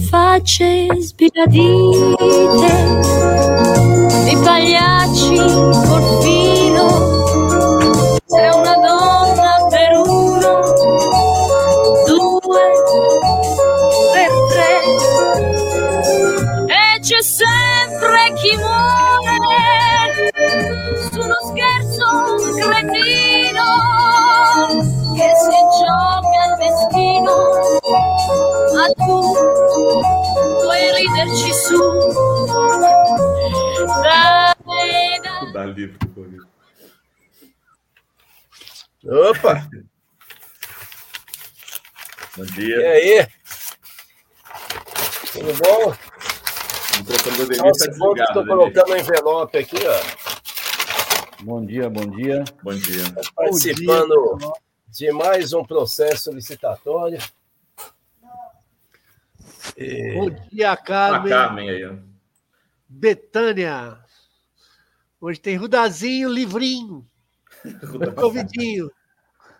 facce sbiadite di pagliacci Opa! Bom E dia. aí? Tudo bom? O está desligado. estou Ademir. colocando o envelope aqui, ó, Bom dia, bom dia. Bom dia. participando de mais um processo licitatório. E- Bom dia, Carmen. Carmen aí, ó. Betânia. Hoje tem Rudazinho, Livrinho, Covidinho.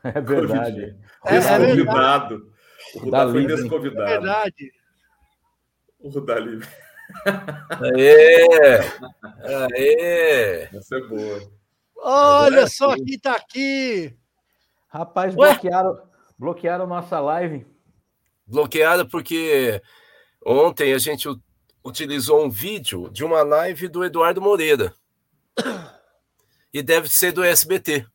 É verdade. É, é Desconvidado. O Rudá Dá foi livre. É desconvidado. verdade. O Rudá livre. Aê! Aê! Essa é boa. Olha é só quem tá aqui. Rapaz, Ué? bloquearam, bloquearam nossa live. Bloqueada porque ontem a gente utilizou um vídeo de uma live do Eduardo Moreira. E deve ser do SBT.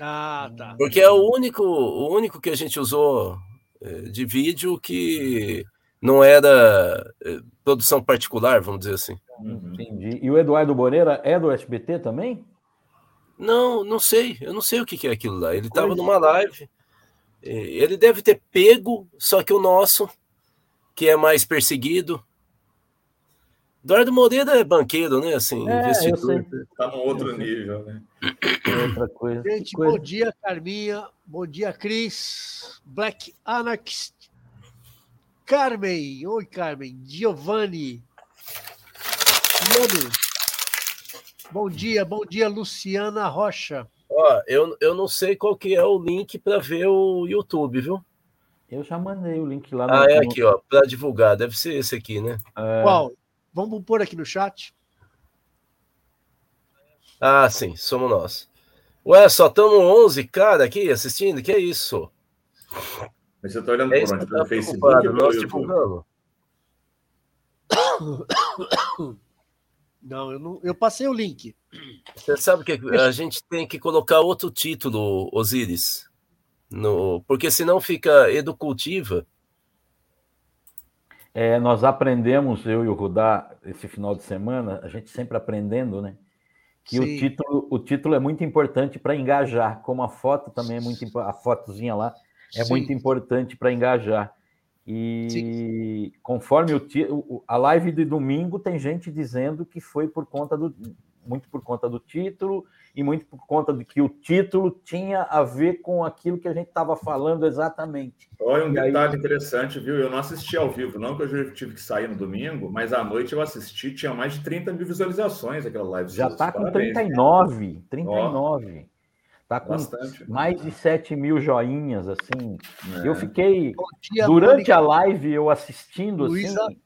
Ah, tá. Porque é o único, o único que a gente usou eh, de vídeo que não era eh, produção particular, vamos dizer assim. Uhum. Entendi. E o Eduardo Moreira é do SBT também? Não, não sei. Eu não sei o que que é aquilo lá. Ele estava numa live. eh, Ele deve ter pego, só que o nosso, que é mais perseguido. Eduardo Moreira é banqueiro, né? Assim, É, investidor. sei. Tá num outro nível, né? É outra coisa. Gente, coisa. bom dia, Carminha. Bom dia, Cris. Black Anarchist. Carmen. Oi, Carmen. Giovanni. Mano. Bom dia, bom dia, Luciana Rocha. Ó, eu, eu não sei qual que é o link para ver o YouTube, viu? Eu já mandei o link lá no. Ah, é aqui, ó, para divulgar. Deve ser esse aqui, né? é, Qual? Vamos pôr aqui no chat? Ah, sim, somos nós. Ué, só estamos 11 cara aqui assistindo? Que é isso? Mas você tá olhando É por onde? eu Pelo Facebook ou pelo Nós YouTube? Não, eu não. Eu passei o link. Você sabe que a gente tem que colocar outro título, Osiris. No, porque senão fica educultiva. É, nós aprendemos, eu e o Rudá, esse final de semana, a gente sempre aprendendo, né? Que o Sim. título, o título é muito importante para engajar, como a foto também é muito a fotozinha lá é Sim. muito importante para engajar. E conforme o, ti- o- a live de domingo tem gente dizendo que foi por conta do muito por conta do título e muito por conta de que o título tinha a ver com aquilo que a gente estava falando exatamente. Olha, um E aí- detalhe interessante, viu? Eu não assisti ao vivo, não, que eu já tive que sair no domingo, mas à noite eu assisti, tinha mais de 30 mil visualizações aquela live. Já está com Parabéns. 39, 39. Está com Bastante. mais de 7 mil joinhas, assim. É. Eu fiquei dia, durante Mônica. a live eu assistindo Luísa. assim,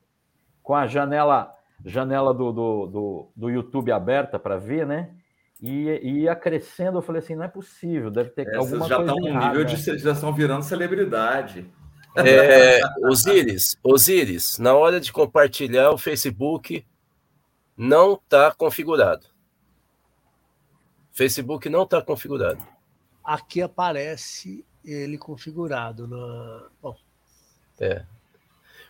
com a janela janela do, do, do, do YouTube aberta para ver, né? E e ia crescendo, eu falei assim, não é possível, deve ter Essas alguma já coisa estão no errada. nível de já estão virando celebridade. É, Osiris, Osiris, na hora de compartilhar o Facebook, não está configurado. Facebook não está configurado. Aqui aparece ele configurado. Na... Bom,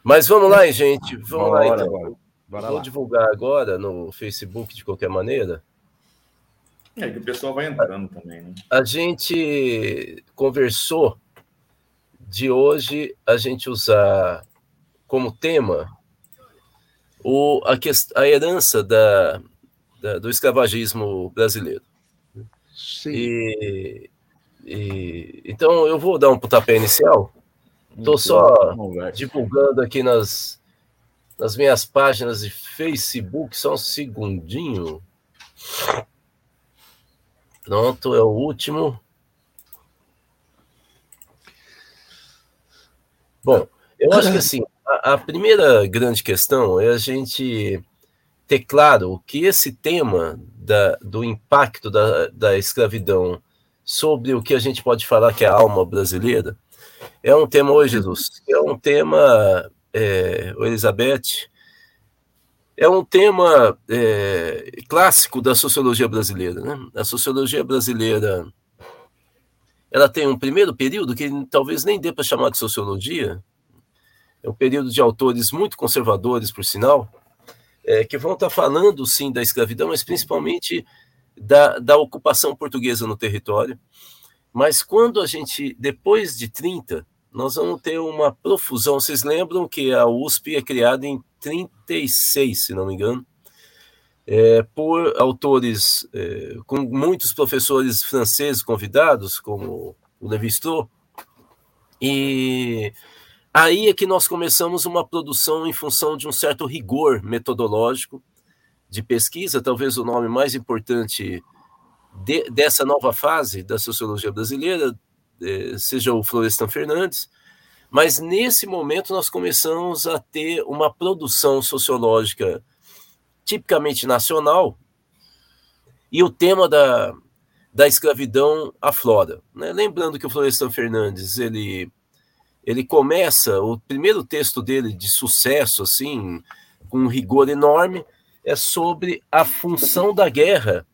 Mas vamos lá, hein, gente. Vamos lá, Bora, então. bora. Bora Vou lá. divulgar agora no Facebook de qualquer maneira. É que o pessoal vai entrando também, né? A gente conversou de hoje a gente usar como tema o, a, quest- a herança da, da- do escravagismo brasileiro. sim. E, e- então eu vou dar um pontapé inicial, Tô só divulgando aqui nas, nas minhas páginas de Facebook, só um segundinho. Pronto, é o último. Bom, eu acho que assim, a, a primeira grande questão é a gente ter claro que esse tema da, do impacto da, da escravidão sobre o que a gente pode falar que é a alma brasileira é um tema, oi Jesus, é um tema, é, Elizabeth, é um tema é, clássico da sociologia brasileira. Né? A sociologia brasileira ela tem um primeiro período que talvez nem dê para chamar de sociologia, é um período de autores muito conservadores, por sinal, é, que vão estar tá falando, sim, da escravidão, mas principalmente da, da ocupação portuguesa no território. Mas quando a gente, depois de 30, nós vamos ter uma profusão. Vocês lembram que a USP é criada em 36, se não me engano, é, por autores, é, com muitos professores franceses convidados, como o Levi-Strauss, e aí é que nós começamos uma produção em função de um certo rigor metodológico de pesquisa, talvez o nome mais importante de, dessa nova fase da sociologia brasileira é, seja o Florestan Fernandes, mas nesse momento nós começamos a ter uma produção sociológica tipicamente nacional e o tema da, da escravidão aflora. Né? Lembrando que o Florestan Fernandes ele, ele começa, o primeiro texto dele de sucesso, assim, com um rigor enorme, é sobre a função da guerra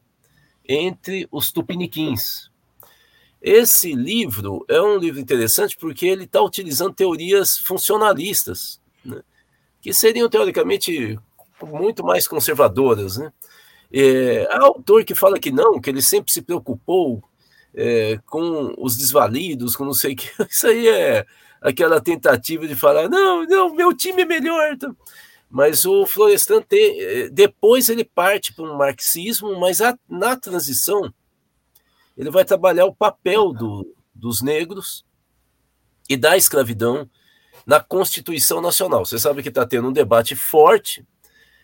entre os tupiniquins. Esse livro é um livro interessante porque ele está utilizando teorias funcionalistas, né, que seriam teoricamente muito mais conservadoras. Né? É, há autor que fala que não, que ele sempre se preocupou é, com os desvalidos, com não sei o que. Isso aí é aquela tentativa de falar: não, não, meu time é melhor. Então. Mas o Florestan tem, é, depois ele parte para um marxismo, mas a, na transição ele vai trabalhar o papel do, dos negros e da escravidão na Constituição Nacional. Você sabe que está tendo um debate forte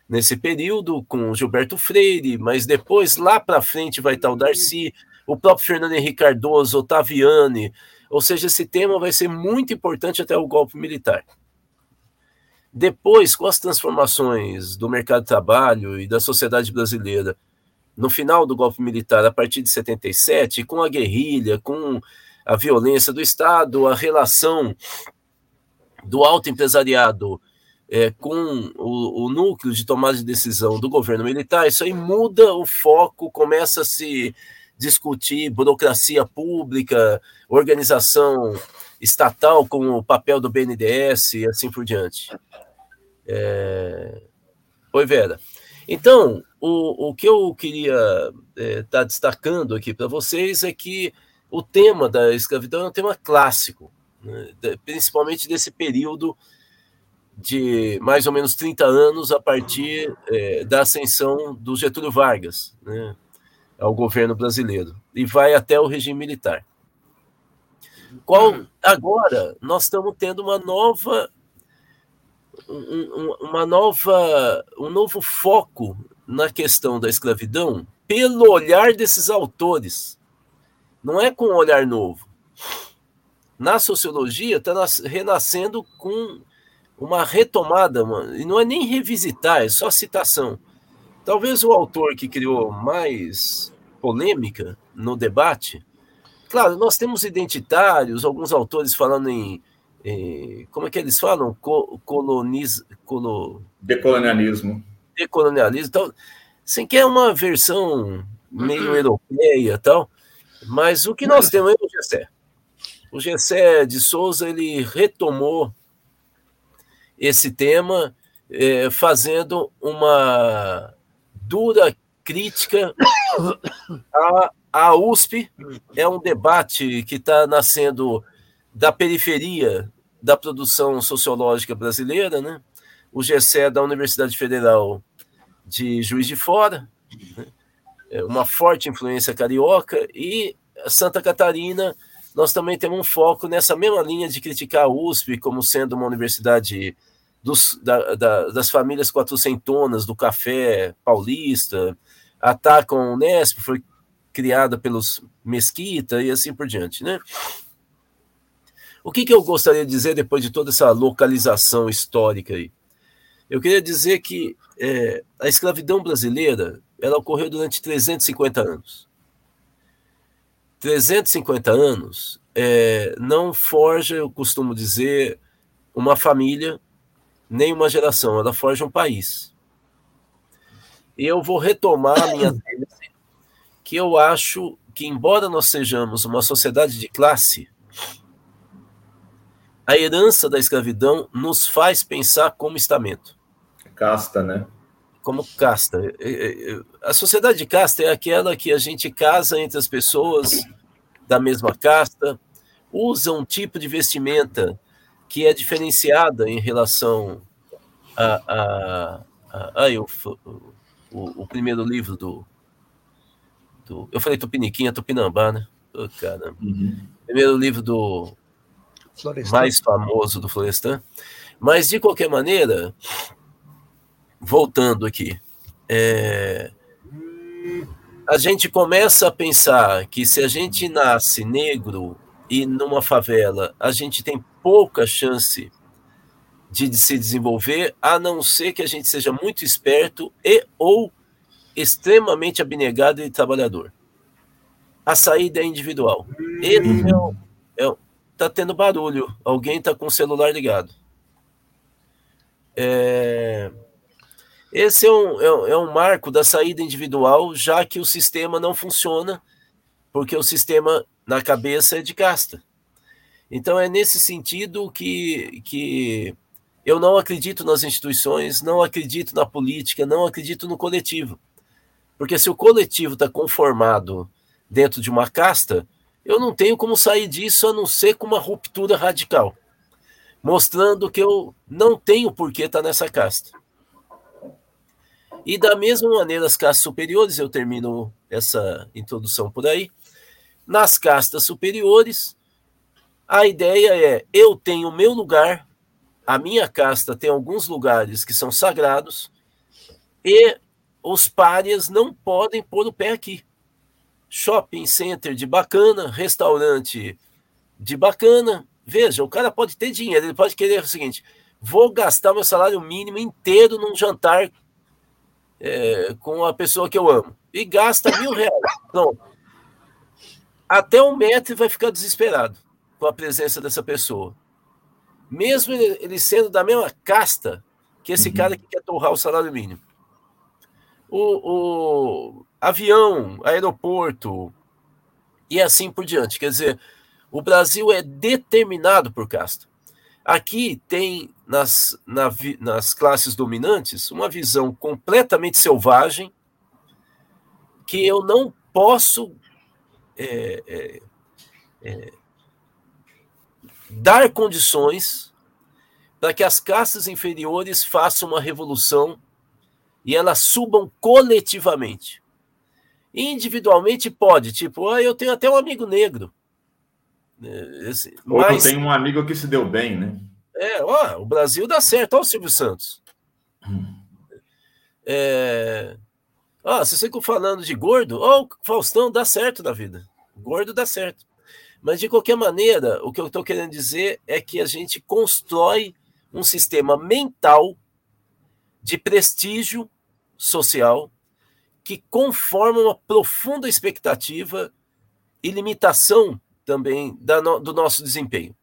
nesse período com Gilberto Freire, mas depois, lá para frente, vai estar o Darcy, o próprio Fernando Henrique Cardoso, Otaviani, ou seja, esse tema vai ser muito importante até o golpe militar. Depois, com as transformações do mercado de trabalho e da sociedade brasileira, no final do golpe militar, a partir de 77, com a guerrilha, com a violência do Estado, a relação do alto empresariado é, com o, o, núcleo de tomada de decisão do governo militar, isso aí muda o foco, começa a se discutir burocracia pública, organização estatal com o papel do BNDES e assim por diante. É... Oi, Vera. Então, o, o que eu queria estar é, tá destacando aqui para vocês é que o tema da escravidão é um tema clássico, né, principalmente desse período de mais ou menos 30 anos a partir é, da ascensão do Getúlio Vargas né, ao governo brasileiro, e vai até o regime militar. Qual agora nós estamos tendo uma nova um, uma nova um novo foco na questão da escravidão pelo olhar desses autores. Não é com um olhar novo. Na sociologia, está renascendo com uma retomada, mano, e não é nem revisitar, é só citação. Talvez o autor que criou mais polêmica no debate, claro, nós temos identitários, alguns autores falando em, em como é que eles falam? Co coloniz, colo... Decolonialismo decolonialismo. Então, sem que é uma versão meio uhum. europeia tal, mas o que nós temos é o Gessé. O Gessé de Souza, ele retomou esse tema é, fazendo uma dura crítica à, à USP. É um debate que está nascendo da periferia da produção sociológica brasileira, né? o GCE da Universidade Federal de Juiz de Fora, né? É uma forte influência carioca, e Santa Catarina, nós também temos um foco nessa mesma linha de criticar a USP como sendo uma universidade dos, da, da, das famílias quatrocentonas do café paulista, atacam o Unesp, foi criada pelos Mesquita e assim por diante, né? O que, que eu gostaria de dizer depois de toda essa localização histórica aí? Eu queria dizer que é, a escravidão brasileira ela ocorreu durante 350 anos. 350 anos é, não forja, eu costumo dizer, uma família, nem uma geração, ela forja um país. E eu vou retomar a minha tese, que eu acho que, embora nós sejamos uma sociedade de classe, a herança da escravidão nos faz pensar como estamento. Casta, né? Como casta. A sociedade de casta é aquela que a gente casa entre as pessoas da mesma casta, usa um tipo de vestimenta que é diferenciada em relação a, a, a, a eu, o, o, primeiro livro do, do eu falei Tupiniquim, Tupinambá, né? Oh, caramba. Uhum. Primeiro livro do Florestan. mais famoso do Florestan. Mas, de qualquer maneira, voltando aqui, é, a gente começa a pensar que se a gente nasce negro e numa favela, a gente tem pouca chance de se desenvolver, a não ser que a gente seja muito esperto e ou extremamente abnegado e trabalhador. A saída é individual. Esse é o, é o, tá tendo barulho. Alguém está com o celular ligado. É, esse é um, é, é um marco da saída individual, já que o sistema não funciona, porque o sistema na cabeça é de casta. Então é nesse sentido que, que eu não acredito nas instituições, não acredito na política, não acredito no coletivo. Porque se o coletivo está conformado dentro de uma casta, eu não tenho como sair disso a não ser com uma ruptura radical, mostrando que eu não tenho por que estar tá nessa casta. E da mesma maneira, as castas superiores, eu termino essa introdução por aí. Nas castas superiores, a ideia é: eu tenho o meu lugar, a minha casta tem alguns lugares que são sagrados, e os párias não podem pôr o pé aqui shopping center de bacana, restaurante de bacana. Veja, o cara pode ter dinheiro, ele pode querer o seguinte: vou gastar meu salário mínimo inteiro num jantar é, com a pessoa que eu amo. E gasta mil reais. Não. Até um metro vai ficar desesperado com a presença dessa pessoa. Mesmo ele, ele sendo da mesma casta que esse uhum. cara que quer torrar o salário mínimo. O, o, avião, aeroporto e assim por diante. Quer dizer, o Brasil é determinado por casta. Aqui tem nas, na, nas classes dominantes uma visão completamente selvagem que eu não posso é, é, é, dar condições para que as castas inferiores façam uma revolução e elas subam coletivamente. Individualmente pode, tipo, ah, eu tenho até um amigo negro. É, Ou mas... eu tenho um amigo que se deu bem, né? É, ó, o Brasil dá certo, olha o Silvio Santos. Hum. É... Ah, vocês ficam falando de gordo, ó, o Faustão dá certo na vida. Gordo dá certo. Mas, de qualquer maneira, o que eu estou querendo dizer é que a gente constrói um sistema mental de prestígio social que conforma uma profunda expectativa e limitação também no, do nosso desempenho.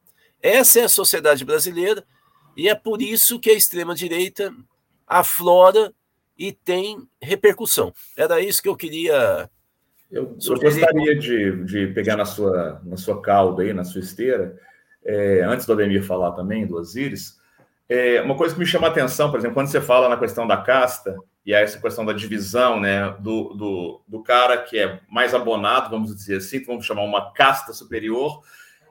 Essa é a sociedade brasileira e é por isso que a extrema-direita aflora e tem repercussão. Era isso que eu queria. Eu, eu gostaria de, de pegar na sua, na sua cauda aí, na sua esteira, é, antes do Ademir falar também, do Osiris, é, uma coisa que me chama a atenção, por exemplo, quando você fala na questão da casta, e essa questão da divisão, né, do, do, do cara que é mais abonado, vamos dizer assim, vamos chamar uma casta superior,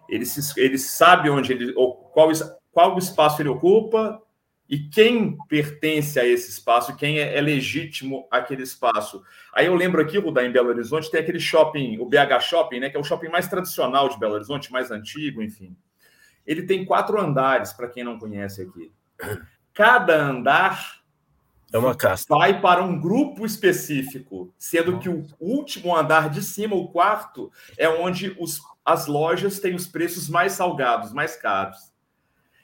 ele, se, ele sabe onde ele, ou qual, qual espaço ele ocupa e quem pertence a esse espaço, quem é, é legítimo aquele espaço. Aí eu lembro aqui, Rudá, em Belo Horizonte, tem aquele shopping, o BH Shopping, né, que é o shopping mais tradicional de Belo Horizonte, mais antigo, enfim. Ele tem quatro andares, para quem não conhece aqui. Cada andar É uma casta. Vai para um grupo específico, sendo que o último andar de cima, o quarto, é onde os, as lojas têm os preços mais salgados, mais caros.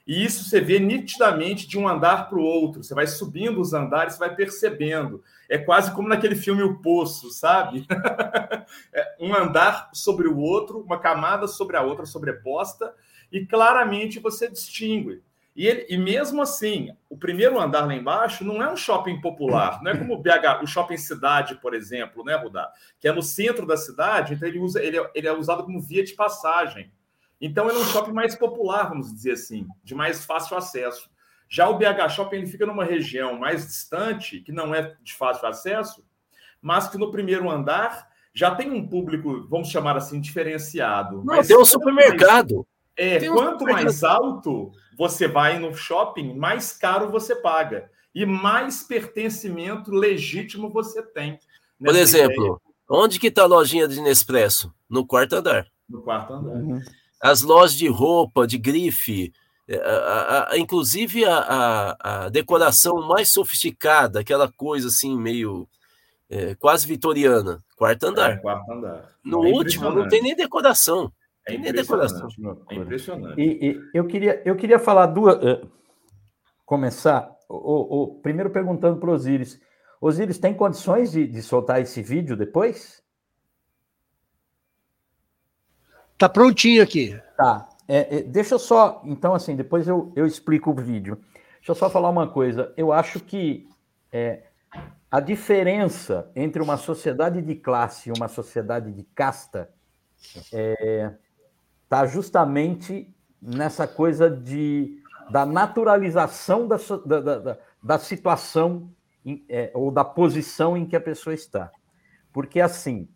E isso você vê nitidamente de um andar para o outro. Você vai subindo os andares, você vai percebendo. É quase como naquele filme O Poço, sabe? é um andar sobre o outro, uma camada sobre a outra sobreposta, e claramente você distingue. E, ele, e mesmo assim, o primeiro andar lá embaixo não é um shopping popular, não é como o, BH, o shopping cidade, por exemplo, né, Rudá? Que é no centro da cidade, então ele, usa, ele, é, ele é usado como via de passagem. Então, ele é um shopping mais popular, vamos dizer assim, de mais fácil acesso. Já o BH Shopping ele fica numa região mais distante, que não é de fácil acesso, mas que no primeiro andar já tem um público, vamos chamar assim, diferenciado. Não, mas tem um supermercado. É, tem quanto mais alto você vai no shopping, mais caro você paga. E mais pertencimento legítimo você tem. Por exemplo, ideia. onde que está a lojinha de Nespresso? No quarto andar. No quarto andar. Uhum as lojas de roupa, de grife, é, a, a, inclusive a, a, decoração mais sofisticada, aquela coisa assim, meio é, quase vitoriana, quarto andar. É, quarto andar. No é último, não tem nem decoração. É decoração. É impressionante. E, e, eu, queria, eu queria falar duas. Uh, começar. O, o, primeiro perguntando para o Osiris. Osiris, tem condições de, de soltar esse vídeo depois? Tá prontinho aqui. Tá. É, é, deixa eu só. Então, assim, depois eu, eu explico o vídeo. Deixa eu só falar uma coisa. Eu acho que é, a diferença entre uma sociedade de classe e uma sociedade de casta é, tá justamente nessa coisa de, da naturalização da, da, da, da situação é, ou da posição em que a pessoa está. Porque, assim,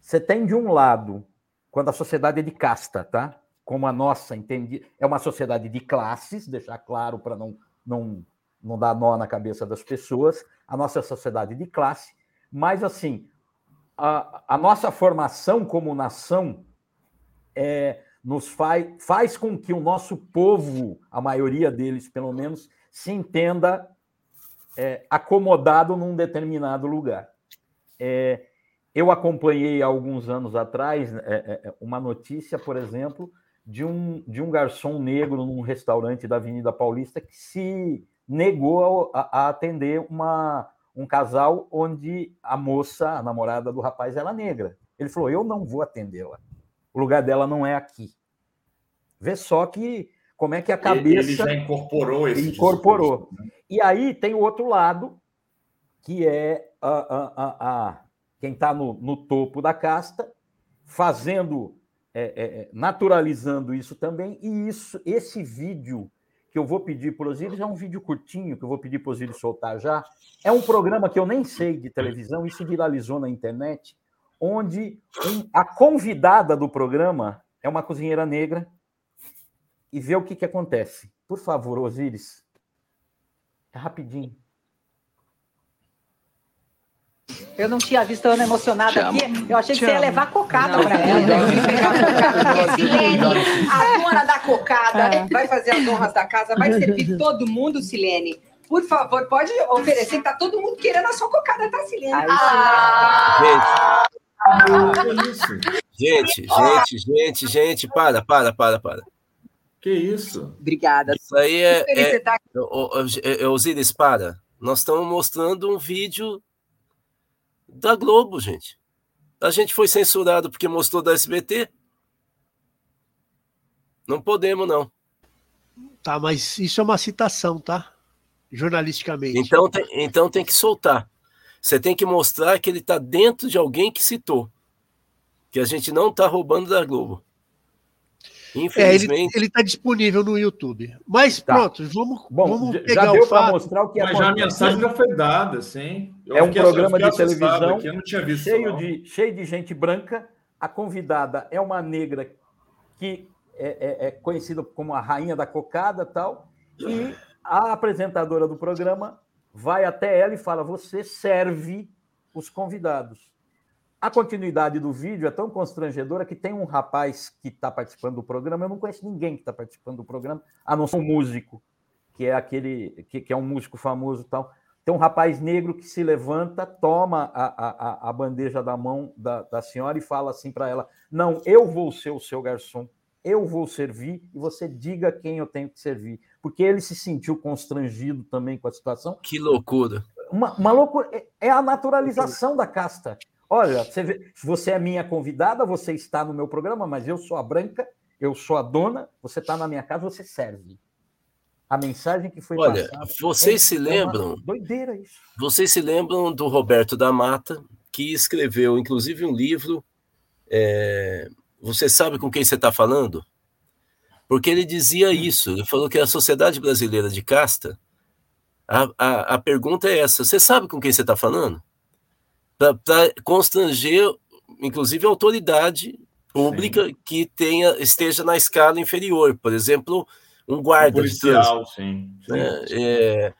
você tem de um lado quando a sociedade é de casta, tá? Como a nossa, entendi, é uma sociedade de classes, deixar claro para não, não, não dar nó na cabeça das pessoas, a nossa sociedade de classe, mas assim, a, a nossa formação como nação é, nos faz, faz com que o nosso povo, a maioria deles pelo menos, se entenda é, acomodado num determinado lugar. É, eu acompanhei alguns anos atrás é, é, é, uma notícia, por exemplo, de um, de um garçom negro num restaurante da Avenida Paulista que se negou a, a atender uma, um casal onde a moça, a namorada do rapaz, era negra. Ele falou: Eu não vou atendê-la. O lugar dela não é aqui. Vê só que como é que a cabeça. Ele já incorporou esse. Incorporou. Discurso, né? E aí tem o outro lado, que é a, a, a, quem está no, no, topo da casta, fazendo, é, é, é, naturalizando isso também, e isso, esse vídeo que eu vou pedir para o Osiris é um vídeo curtinho, que eu vou pedir para o Osiris soltar já. É um programa que eu nem sei de televisão, isso viralizou na internet, onde um, a convidada do programa é uma cozinheira negra e vê o que, que acontece. Por favor, Osiris. É rapidinho. Eu não tinha visto a Ana emocionada aqui. Eu achei que você ia levar cocada para ela. Não, Silene, a dona da cocada, é. vai fazer as honras da casa, vai servir todo mundo, Silene. Por favor, pode oferecer, que tá todo mundo querendo a sua cocada, tá, Silene? Ah, gente, gente, gente, gente, para, para, para, para. Que isso? Obrigada. Isso aí é. é, é, é Osiris, para. Nós estamos mostrando um vídeo da Globo, gente. A gente foi censurado porque mostrou da SBT. Não podemos, não. Tá, mas isso é uma citação, tá? Jornalisticamente. Então tem, então tem que soltar. Você tem que mostrar que ele está dentro de alguém que citou. Que a gente não está roubando da Globo. Infelizmente. É, ele está disponível no YouTube. Mas tá. pronto, vamos, Bom, vamos pegar já deu para mostrar o que Mas já a mensagem já foi dada, sim. Eu é um programa de televisão aqui, cheio, de, cheio de gente branca. A convidada é uma negra que é, é, é conhecida como a rainha da cocada tal. E a apresentadora do programa vai até ela e fala: Você serve os convidados. A continuidade do vídeo é tão constrangedora que tem um rapaz que está participando do programa, eu não conheço ninguém que está participando do programa, a não ser um músico, que é aquele que, que, é um músico famoso e tal. tem um rapaz negro que se levanta, toma a, a, a bandeja da mão da, da senhora e fala assim para ela: Não, eu vou ser o seu garçom, eu vou servir e você diga quem eu tenho que servir. Porque ele se sentiu constrangido também com a situação. Que loucura. Uma, uma loucura. É, é a naturalização da casta. Olha, você, vê, você é minha convidada, você está no meu programa, mas eu sou a branca, eu sou a dona, você está na minha casa, você serve. A mensagem que foi Olha, passada, vocês é, se lembram? Doideira isso. Vocês se lembram do Roberto da Mata, que escreveu, inclusive, um livro. É, você sabe com quem você está falando? Porque ele dizia isso. Ele falou que a sociedade brasileira de casta. A, a, a pergunta é essa: você sabe com quem você está falando? Para constranger, inclusive, a autoridade pública sim. que tenha esteja na escala inferior. Por exemplo, um guarda um policial, de sim. sim, né? sim. É,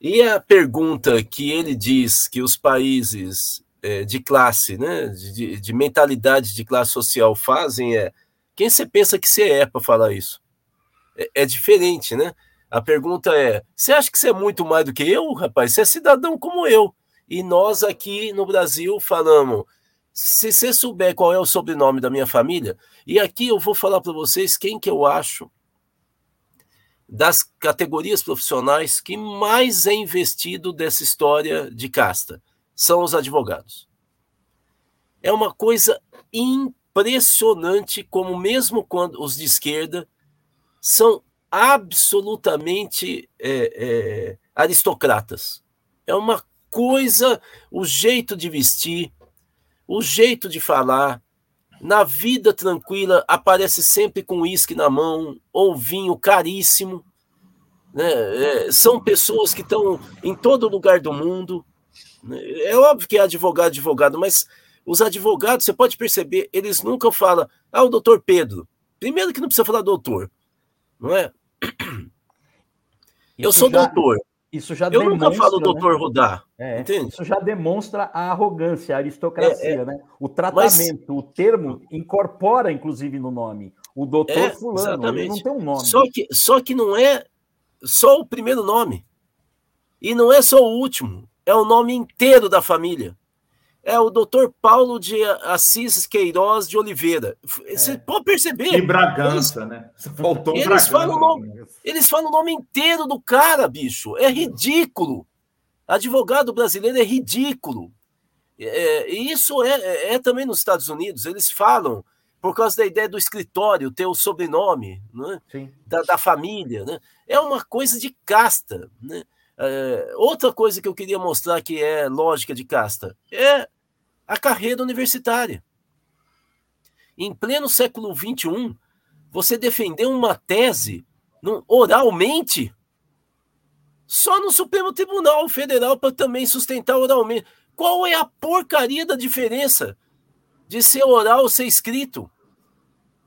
e a pergunta que ele diz que os países é, de classe, né, de, de, mentalidade de classe social fazem é quem você pensa que você é para falar isso? É, é, diferente, né? A pergunta é: você acha que você é muito mais do que eu, rapaz? Você é cidadão como eu. E nós aqui no Brasil falamos: se você souber qual é o sobrenome da minha família, e aqui eu vou falar para vocês quem que eu acho das categorias profissionais que mais é investido dessa história de casta são os advogados. É uma coisa impressionante como mesmo quando os de esquerda são absolutamente é, é, aristocratas. É uma coisa, o jeito de vestir, o jeito de falar, na vida tranquila, aparece sempre com uísque na mão ou vinho caríssimo. Né? É, são pessoas que estão em todo lugar do mundo. Né? É óbvio que é advogado, advogado, mas os advogados, você pode perceber, eles nunca falam, ah, o doutor Pedro. Primeiro que não precisa falar doutor, não é? Eu sou já... doutor. Isso já Eu nunca falo né? doutor Rudá. É, entende? Isso já demonstra a arrogância, a aristocracia, é, é. né? O tratamento, Mas... o termo incorpora, inclusive, no nome. O doutor é, fulano, ele não tem um nome. Só que, só que não é só o primeiro nome. E não é só o último. É o nome inteiro da família. É o doutor Paulo de Assis Queiroz de Oliveira. Você é. pode perceber. E Bragança, eles, né? Faltou eles Bragança. Falam nome, eles falam o nome inteiro do cara, bicho. É ridículo. Advogado brasileiro é ridículo. É, e isso é, é, é, também nos Estados Unidos. Eles falam, por causa da ideia do escritório, ter o sobrenome né? da, da, família. Né? É uma coisa de casta. Né? É, outra coisa que eu queria mostrar que é lógica de casta é a carreira universitária. Em pleno século XXI, você defender uma tese oralmente só no Supremo Tribunal Federal para também sustentar oralmente. Qual é a porcaria da diferença de ser oral ou ser escrito?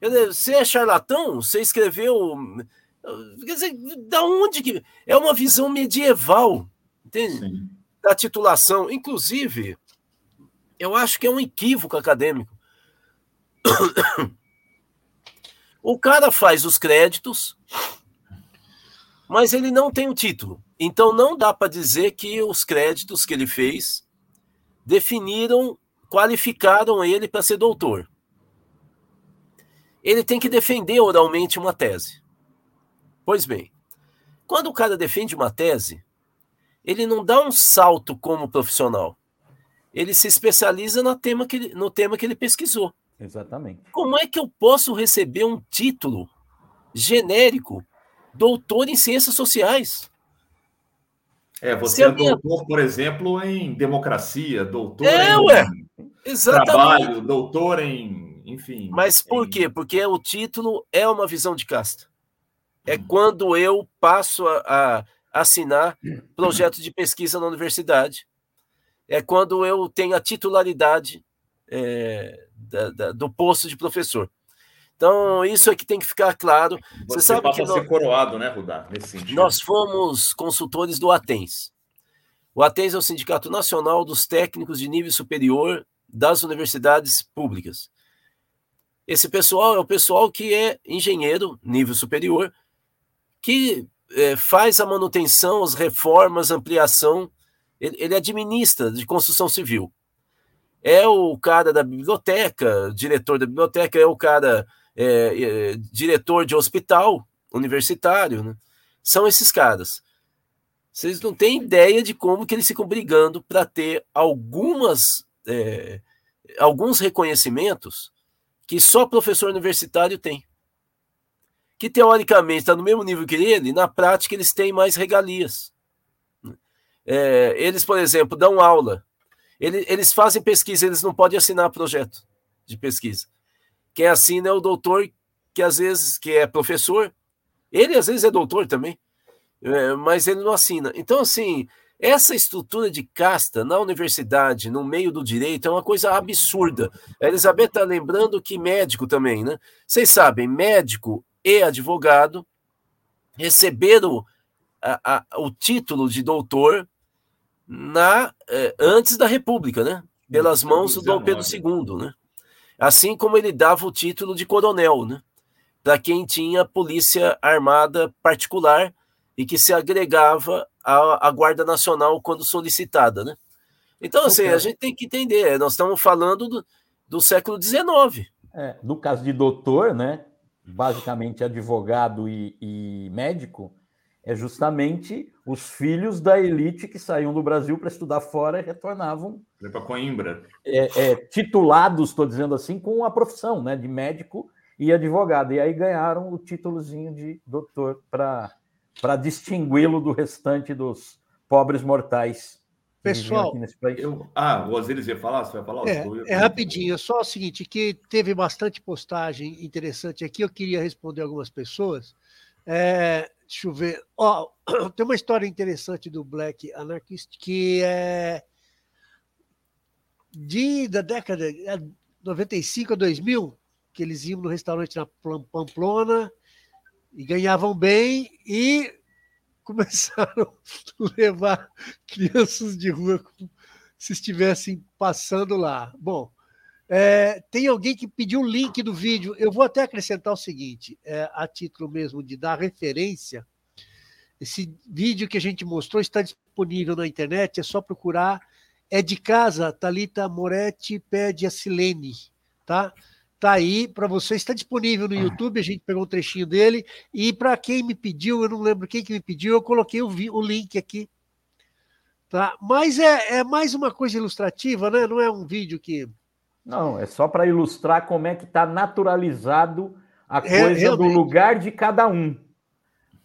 Você é charlatão? Você escreveu. Quer dizer, da onde que. É uma visão medieval, entende? Sim. Da titulação. Inclusive, eu acho que é um equívoco acadêmico. O cara faz os créditos, mas ele não tem o título. Então não dá para dizer que os créditos que ele fez definiram, qualificaram ele para ser doutor. Ele tem que defender oralmente uma tese. Pois bem, quando o cara defende uma tese, ele não dá um salto como profissional ele se especializa no tema que ele, no tema que ele pesquisou. Exatamente. Como é que eu posso receber um título genérico, doutor em ciências sociais? É, você é minha... doutor, por exemplo, em democracia, doutor é, em ué, trabalho, doutor em, enfim. Mas por em... quê? Porque o título é uma visão de casta. É hum. quando eu passo a, a assinar projeto de pesquisa na universidade é quando eu tenho a titularidade é, da, da, do posto de professor. Então, isso é que tem que ficar claro. Você, Você sabe que ser coroado, né, Rudá, nesse sentido. Nós fomos consultores do ATENS. O ATENS é o Sindicato Nacional dos Técnicos de Nível Superior das Universidades Públicas. Esse pessoal é o pessoal que é engenheiro, nível superior, que é, faz a manutenção, as reformas, ampliação ele, ele administra de construção civil. É o cara da biblioteca, diretor da biblioteca, é o cara é, é, diretor de hospital universitário, né? São esses caras. Vocês não têm ideia de como que eles ficam brigando para ter algumas é, alguns reconhecimentos que só professor universitário tem. Que teoricamente está no mesmo nível que ele, na prática eles têm mais regalias. É, eles, por exemplo, dão aula. Eles, eles fazem pesquisa, eles não podem assinar projeto de pesquisa. Quem assina é o doutor, que às vezes que é professor, ele às vezes é doutor também, é, mas ele não assina. Então, assim, essa estrutura de casta na universidade, no meio do direito, é uma coisa absurda. A Elizabeth está lembrando que médico também, né? Vocês sabem, médico e advogado receberam a, a, o título de doutor na eh, antes da República, né? Pelas mãos do Dom Pedro II, né? Assim como ele dava o título de coronel, né? Para quem tinha polícia armada particular e que se agregava à, à Guarda Nacional quando solicitada, né? Então, assim, a gente tem que entender, nós estamos falando do, do século XIX. É, no caso de doutor, né? Basicamente advogado e, e médico, é justamente os filhos da elite que saíam do Brasil para estudar fora e retornavam. Para Coimbra. É, é, titulados, estou dizendo assim, com a profissão né, de médico e advogado. E aí ganharam o títulozinho de doutor para distingui-lo do restante dos pobres mortais. Pessoal, eu, ah, o Osiris ia falar? Você vai falar? É, é rapidinho, só o seguinte, que teve bastante postagem interessante aqui, eu queria responder algumas pessoas. É, Deixa eu ver. Ó, tem uma história interessante do Black Anarchist que é de, da década 95 é, a 2000, que eles iam no restaurante na Pamplona e ganhavam bem e começaram a levar crianças de rua como se estivessem passando lá. Bom, é, tem alguém que pediu o link do vídeo. Eu vou até acrescentar o seguinte, é, a título mesmo de dar referência. Esse vídeo que a gente mostrou está disponível na internet, é só procurar. É de casa, Talita Moretti pede a Silene, tá? Tá aí para você, está disponível no YouTube, a gente pegou um trechinho dele. E para quem me pediu, eu não lembro quem que me pediu, eu coloquei o, o link aqui. Tá? Mas é, é mais uma coisa ilustrativa, né? Não é um vídeo que não, é só para ilustrar como é que está naturalizado a é, coisa é, do lugar de cada um.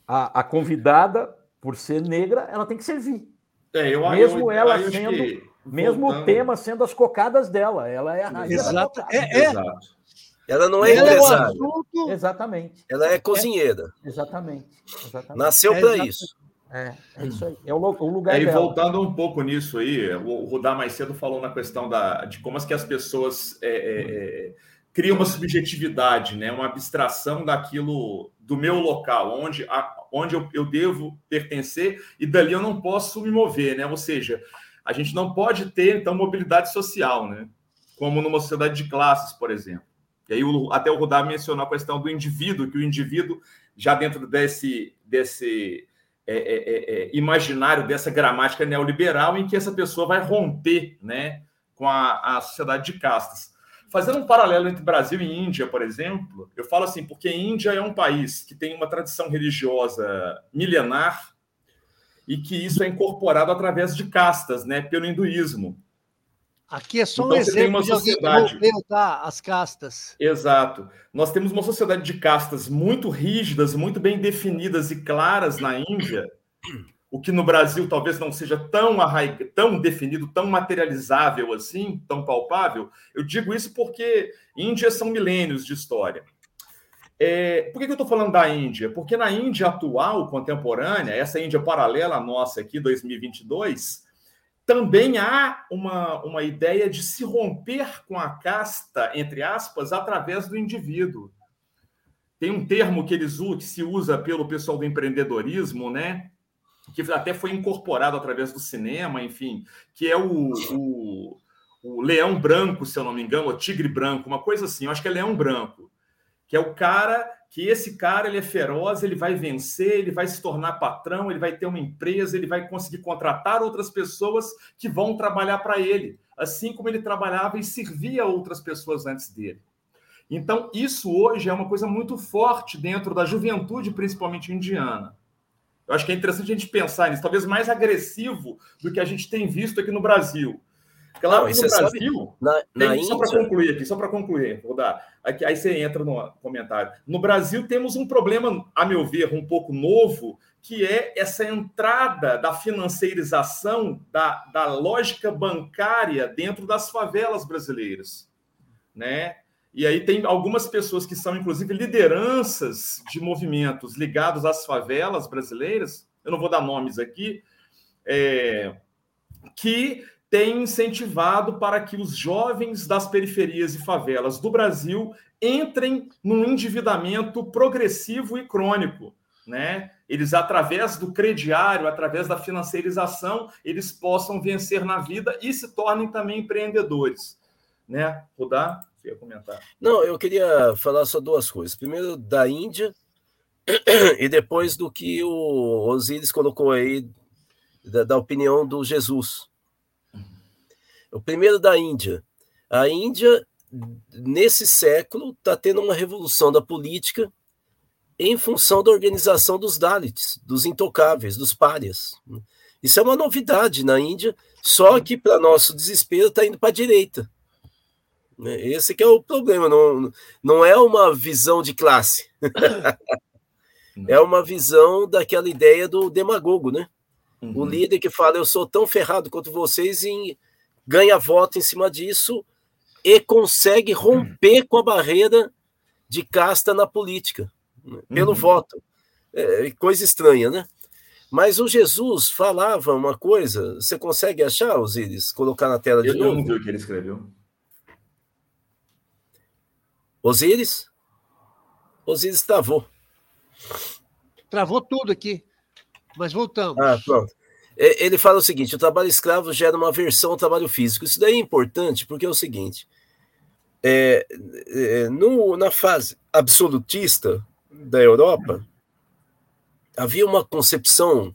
A, a, convidada, por ser negra, ela tem que servir. É, eu, mesmo eu, ela eu sendo, que, mesmo voltando... o tema sendo as cocadas dela, ela é a rainha. Exato. É, é. Exato. Ela não é ela empresária. É Exatamente. Ela é cozinheira. Exatamente. Exatamente. Nasceu para isso. É, é isso aí. É o, o lugar. É, e voltando um pouco nisso aí, o Rudá mais cedo falou na questão da, de como as que as pessoas é, é, é, criam uma subjetividade, né, uma abstração daquilo do meu local, onde, a, onde eu, eu devo pertencer, e dali eu não posso me mover, né? Ou seja, a gente não pode ter, então, mobilidade social, né? Como numa sociedade de classes, por exemplo. E aí, o, até o Rudá mencionou a questão do indivíduo, que o indivíduo, já dentro desse, desse é, é, é, é, imaginário dessa gramática neoliberal em que essa pessoa vai romper né, com a, a sociedade de castas. Fazendo um paralelo entre Brasil e Índia, por exemplo, eu falo assim, porque Índia é um país que tem uma tradição religiosa milenar e que isso é incorporado através de castas, né, pelo hinduísmo. Aqui é só então, um exemplo de sociedade... alguém que tá, as castas. Exato. Nós temos uma sociedade de castas muito rígidas, muito bem definidas e claras na Índia, o que no Brasil talvez não seja tão, arraig... tão definido, tão materializável assim, tão palpável. Eu digo isso porque Índia são milênios de história. É... por que, que eu estou falando da Índia? Porque na Índia atual, contemporânea, essa Índia paralela à nossa aqui, 2022, também há uma, uma ideia de se romper com a casta, entre aspas, através do indivíduo. Tem um termo que eles que se usa pelo pessoal do empreendedorismo, né? Que até foi incorporado através do cinema, enfim, que é o, o, o leão branco, se eu não me engano, o tigre branco, uma coisa assim, eu acho que é leão branco, que é o cara que esse cara ele é feroz, ele vai vencer, ele vai se tornar patrão, ele vai ter uma empresa, ele vai conseguir contratar outras pessoas que vão trabalhar para ele, assim como ele trabalhava e servia outras pessoas antes dele. Então, isso hoje é uma coisa muito forte dentro da juventude, principalmente indiana. Eu acho que é interessante a gente pensar nisso, talvez mais agressivo do que a gente tem visto aqui no Brasil. Claro, no Brasil, na, na tem, só para concluir aqui, só para concluir, vou dar. Aqui, aí você entra no comentário. No Brasil temos um problema, a meu ver, um pouco novo, que é essa entrada da financeirização da, da lógica bancária dentro das favelas brasileiras, né? E aí tem algumas pessoas que são, inclusive, lideranças de movimentos ligados às favelas brasileiras, eu não vou dar nomes aqui, é, que tem incentivado para que os jovens das periferias e favelas do Brasil entrem num endividamento progressivo e crônico, né? Eles, através do crediário, através da financiarização, eles possam vencer na vida e se tornem também empreendedores, né? Rodar? Você ia comentar. Não, eu queria falar só duas coisas. Primeiro, da Índia, e depois do que o Osiris colocou aí, da, da opinião do Jesus. O primeiro da Índia. A Índia, nesse século, está tendo uma revolução da política em função da organização dos Dalits, dos intocáveis, dos párias. Isso é uma novidade na Índia, só que, para nosso desespero, está indo para a direita. Né? Esse que é o problema, não, não é uma visão de classe. é uma visão daquela ideia do demagogo, né? Uhum. O líder que fala, eu sou tão ferrado quanto vocês, e ganha voto em cima disso e consegue romper com a barreira de casta na política, né? pelo uhum. voto. É, coisa estranha, né? Mas o Jesus falava uma coisa, você consegue achar, Osiris? Colocar na tela de eu, novo? Eu não vi o que ele escreveu. Osiris? Osiris travou. Travou tudo aqui. Mas voltamos. Ah, pronto. Ele fala o seguinte: o trabalho escravo gera uma versão ao trabalho físico. Isso daí é importante porque é o seguinte: é, é, no, na fase absolutista da Europa, havia uma concepção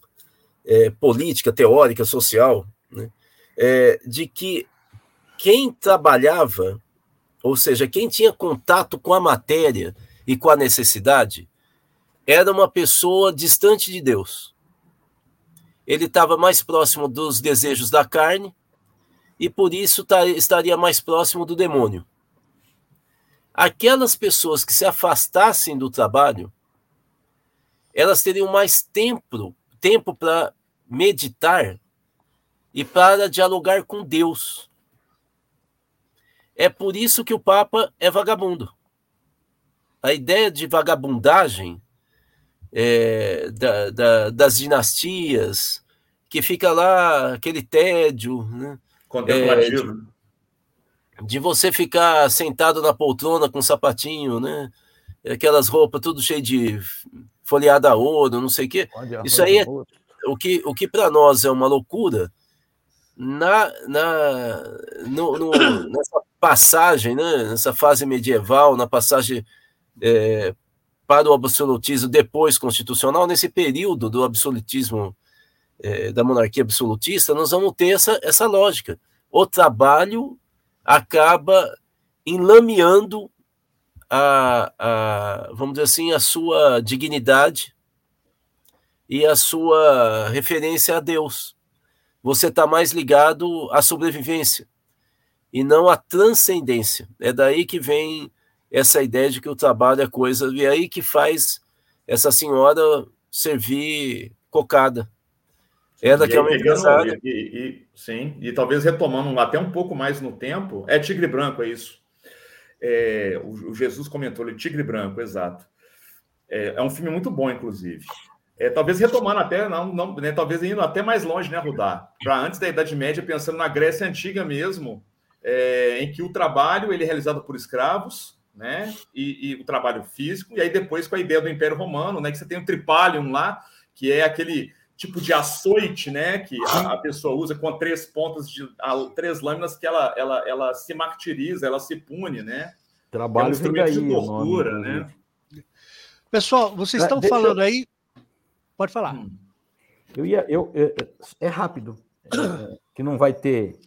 é, política, teórica, social, né, é, de que quem trabalhava ou seja, quem tinha contato com a matéria e com a necessidade, era uma pessoa distante de Deus. Ele estava mais próximo dos desejos da carne e por isso estaria mais próximo do demônio. Aquelas pessoas que se afastassem do trabalho, elas teriam mais tempo, tempo para meditar e para dialogar com Deus. É por isso que o Papa é vagabundo. A ideia de vagabundagem é, da, da, das dinastias, que fica lá aquele tédio, né? Contemplativo. É, de, de, você ficar sentado na poltrona com um sapatinho, né? Aquelas roupas tudo cheio de folheada a ouro, não sei o quê. Isso aí é o que, o que para nós é uma loucura. Na, na, no, no, nessa passagem, né, nessa fase medieval, na passagem é, para o absolutismo depois constitucional, nesse período do absolutismo, é, da monarquia absolutista, nós vamos ter essa, essa lógica. O trabalho acaba enlameando a, a, vamos dizer assim, a sua dignidade e a sua referência a Deus. Você está mais ligado à sobrevivência e não a transcendência. É daí que vem essa ideia de que o trabalho é coisa, e aí que faz essa senhora servir cocada. Ela que é uma empresária. E, e, sim, e talvez retomando até um pouco mais no tempo, é Tigre Branco, é isso. É, o, o, Jesus comentou ali, Tigre Branco, exato. É, é um filme muito bom, inclusive. É, talvez retomando até, não, não, né, talvez indo até mais longe, né, Rudar? Para antes da Idade Média, pensando na Grécia Antiga mesmo, é, em que o trabalho ele é realizado por escravos, né? E, e, o trabalho físico, e aí depois com a ideia do Império Romano, né? Que você tem o tripalium lá, que é aquele tipo de açoite, né? Que a, a pessoa usa com três pontas de a, três lâminas que ela, ela, ela se martiriza, ela se pune, né? Trabalho é um instrumento de tortura, né? Pessoal, vocês estão falando eu... aí. Pode falar. Hum. Eu ia. Eu, eu é rápido. É, que não vai ter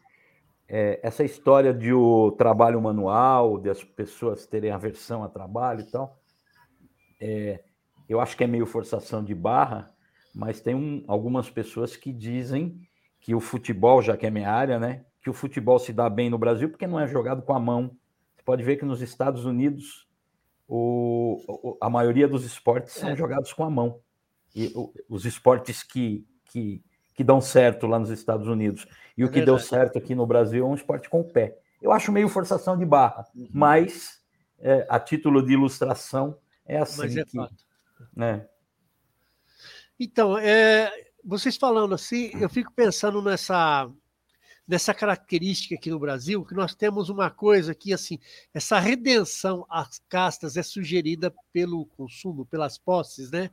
é, essa história de o trabalho manual, de as pessoas terem aversão a trabalho e tal. É, eu acho que é meio forçação de barra, mas tem um, algumas pessoas que dizem que o futebol, já que é minha área, né? Que o futebol se dá bem no Brasil porque não é jogado com a mão. Você pode ver que nos Estados Unidos o, a maioria dos esportes são é. jogados com a mão. E os esportes que, que, que dão certo lá nos Estados Unidos e é o que verdade. deu certo aqui no Brasil é um esporte com o pé. Eu acho meio forçação de barra, uhum. mas é, a título de ilustração é assim mas é que, fato. né? Então, é, vocês falando assim, eu fico pensando nessa nessa característica aqui no Brasil, que nós temos uma coisa que, assim, essa redenção às castas é sugerida pelo consumo, pelas posses, né?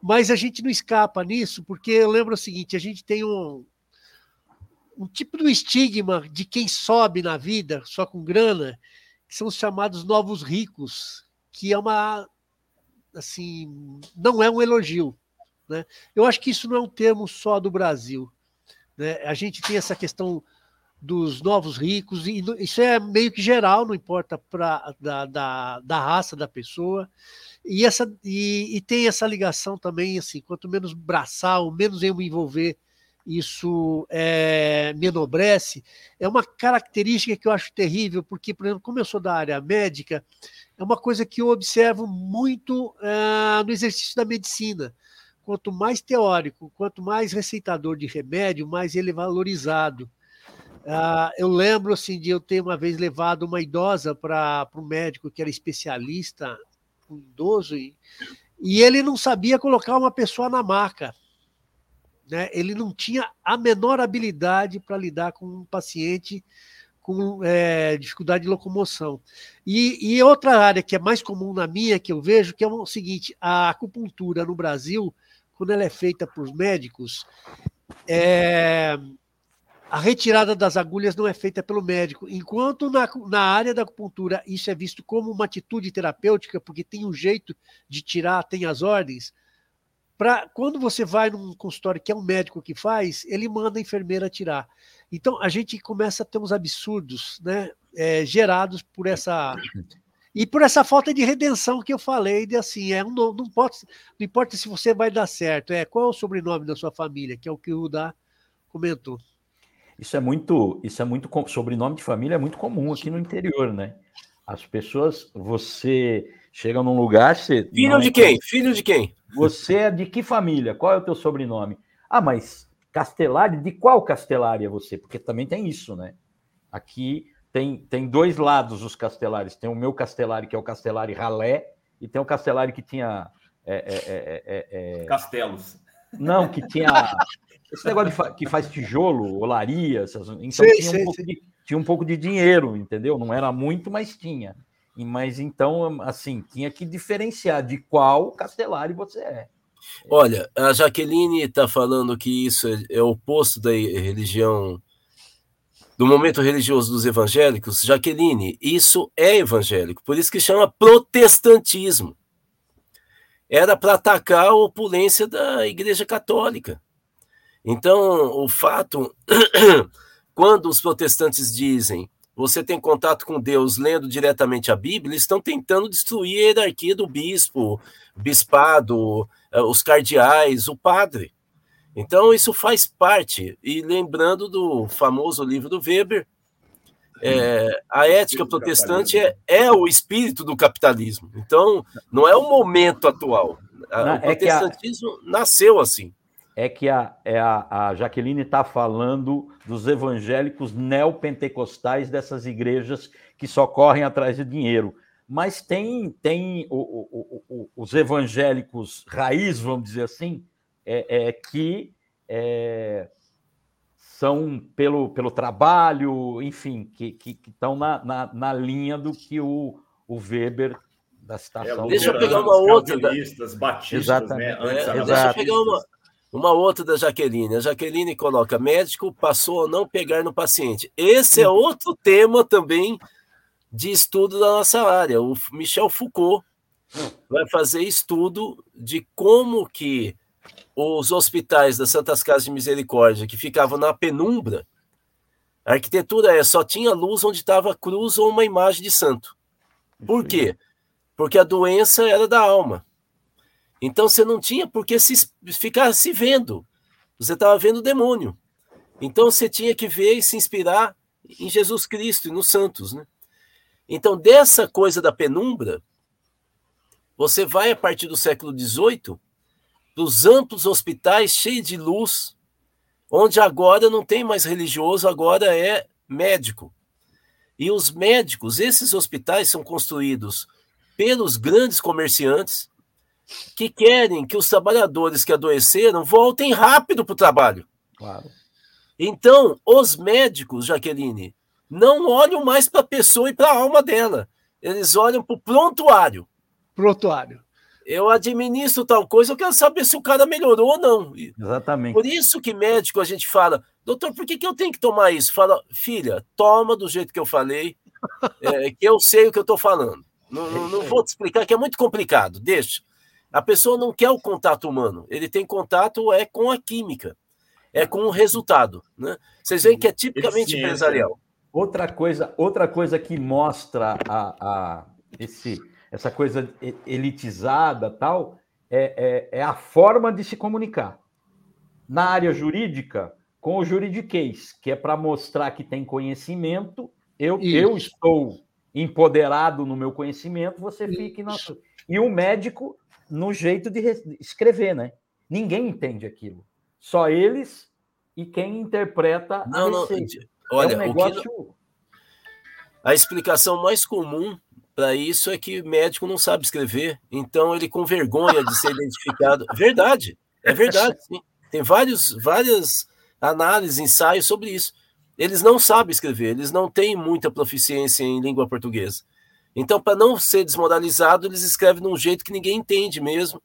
Mas a gente não escapa nisso, porque eu lembro o seguinte, a gente tem um, um tipo de estigma de quem sobe na vida só com grana, que são os chamados novos ricos, que é uma, assim, não é um elogio, né? Eu acho que isso não é um termo só do Brasil. Né? A gente tem essa questão dos novos ricos, e isso é meio que geral, não importa pra, da, da, da raça da pessoa. E, essa, e, e, tem essa ligação também, assim, quanto menos braçal, menos eu me envolver, isso é, me enobrece. É uma característica que eu acho terrível, porque, por exemplo, como eu sou da área médica, é uma coisa que eu observo muito é, no exercício da medicina quanto mais teórico, quanto mais receitador de remédio, mais ele é valorizado. Ah, eu lembro assim de eu ter uma vez levado uma idosa para um médico que era especialista, um idoso, e, e ele não sabia colocar uma pessoa na maca. Né? Ele não tinha a menor habilidade para lidar com um paciente com é, dificuldade de locomoção. E, e, outra área que é mais comum na minha, que eu vejo, que é o seguinte: a acupuntura no Brasil quando ela é feita por médicos, é, a retirada das agulhas não é feita pelo médico. Enquanto na, na área da acupuntura isso é visto como uma atitude terapêutica, porque tem um jeito de tirar, tem as ordens. Pra, quando você vai num consultório que é um médico que faz, ele manda a enfermeira tirar. Então a gente começa a ter uns absurdos né, é, gerados por essa e por essa falta de redenção que eu falei, de assim, é, não, não, pode, não importa se você vai dar certo, é qual é o sobrenome da sua família, que é o que o Rudá comentou. Isso é muito, isso é muito sobrenome de família é muito comum aqui no interior, né? As pessoas, você chega num lugar, você filho de é, quem? Filho de quem? Você é de que família? Qual é o teu sobrenome? Ah, mas Castelari, de qual Castelari é você? Porque também tem isso, né? Aqui tem, tem dois lados os castelares. Tem o meu castelari, que é o castelari ralé, e tem o castelari que tinha. É, é, é, Castelos. Não, que tinha. Esse negócio fa que faz tijolo, olaria, essas... então sei, tinha, sei, um pouco de, tinha um pouco de dinheiro, entendeu? Não era muito, mas tinha. E, mas então, assim, tinha que diferenciar de qual castelari você é. Olha, a Jaqueline está falando que isso é, é oposto da religião do momento religioso dos evangélicos, Jaqueline, isso é evangélico, por isso que chama protestantismo. Era para atacar a opulência da Igreja Católica. Então, o fato, quando os protestantes dizem você tem contato com Deus lendo diretamente a Bíblia, eles estão tentando destruir a hierarquia do bispo, bispado, eh, os cardeais, o padre. Então, isso faz parte. E lembrando do famoso livro do Weber, é, a ética protestante é, é, o espírito do capitalismo. Então, não é o momento atual. Não, o é protestantismo a, nasceu assim. É que a, é a, a Jaqueline está falando dos evangélicos neopentecostais dessas igrejas que só correm atrás de dinheiro. Mas tem, tem o, o, o, os evangélicos raiz, vamos dizer assim, é, é que é, são pelo, pelo trabalho, enfim, que, que, que estão na, na, na, linha do que o, o Weber da citação. É, deixa eu pegar uma outra. Da... Batistas, Exatamente. Né? É, deixa eu pegar uma, uma outra da Jaqueline. A Jaqueline coloca: médico passou a não pegar no paciente. Esse é outro tema também de estudo da nossa área. O Michel Foucault vai fazer estudo de como que os hospitais das Santas Casas de Misericórdia, que ficavam na penumbra, a arquitetura é só tinha luz onde estava a cruz ou uma imagem de santo. Por quê? Porque a doença era da alma. Então você não tinha por que se, ficar se vendo. Você estava vendo o demônio. Então você tinha que ver e se inspirar em Jesus Cristo e nos santos. Né? Então, dessa coisa da penumbra, você vai a partir do século XVIII dos amplos hospitais cheios de luz, onde agora não tem mais religioso, agora é médico. E os médicos, esses hospitais são construídos pelos grandes comerciantes que querem que os trabalhadores que adoeceram voltem rápido para o trabalho. Claro. Então, os médicos, Jaqueline, não olham mais para a pessoa e para a alma dela. Eles olham para o prontuário. Prontuário eu administro tal coisa, eu quero saber se o cara melhorou ou não. Exatamente. Por isso que médico a gente fala, doutor, por que, que eu tenho que tomar isso? Fala, filha, toma do jeito que eu falei, é, que eu sei o que eu estou falando. Não, não, não, vou te explicar, que é muito complicado, deixa. A pessoa não quer o contato humano, ele tem contato é com a química, é com o resultado. Né? Vocês veem que é tipicamente empresarial. Outra coisa, outra coisa que mostra a, a esse essa coisa elitizada tal, é, é, é a forma de se comunicar. Na área jurídica, com o juridiquês, que é para mostrar que tem conhecimento, eu, eu estou empoderado no meu conhecimento, você fique na E o médico no jeito de escrever, né? Ninguém entende aquilo. Só eles e quem interpreta não, a receita. Não, olha, é um negócio... Não... A explicação mais comum para isso é que médico não sabe escrever, então ele com vergonha de ser identificado. Verdade, é verdade. Sim. Tem vários, várias análises, ensaios sobre isso. Eles não sabem escrever, eles não têm muita proficiência em língua portuguesa. Então, para não ser desmoralizado, eles escrevem de um jeito que ninguém entende mesmo.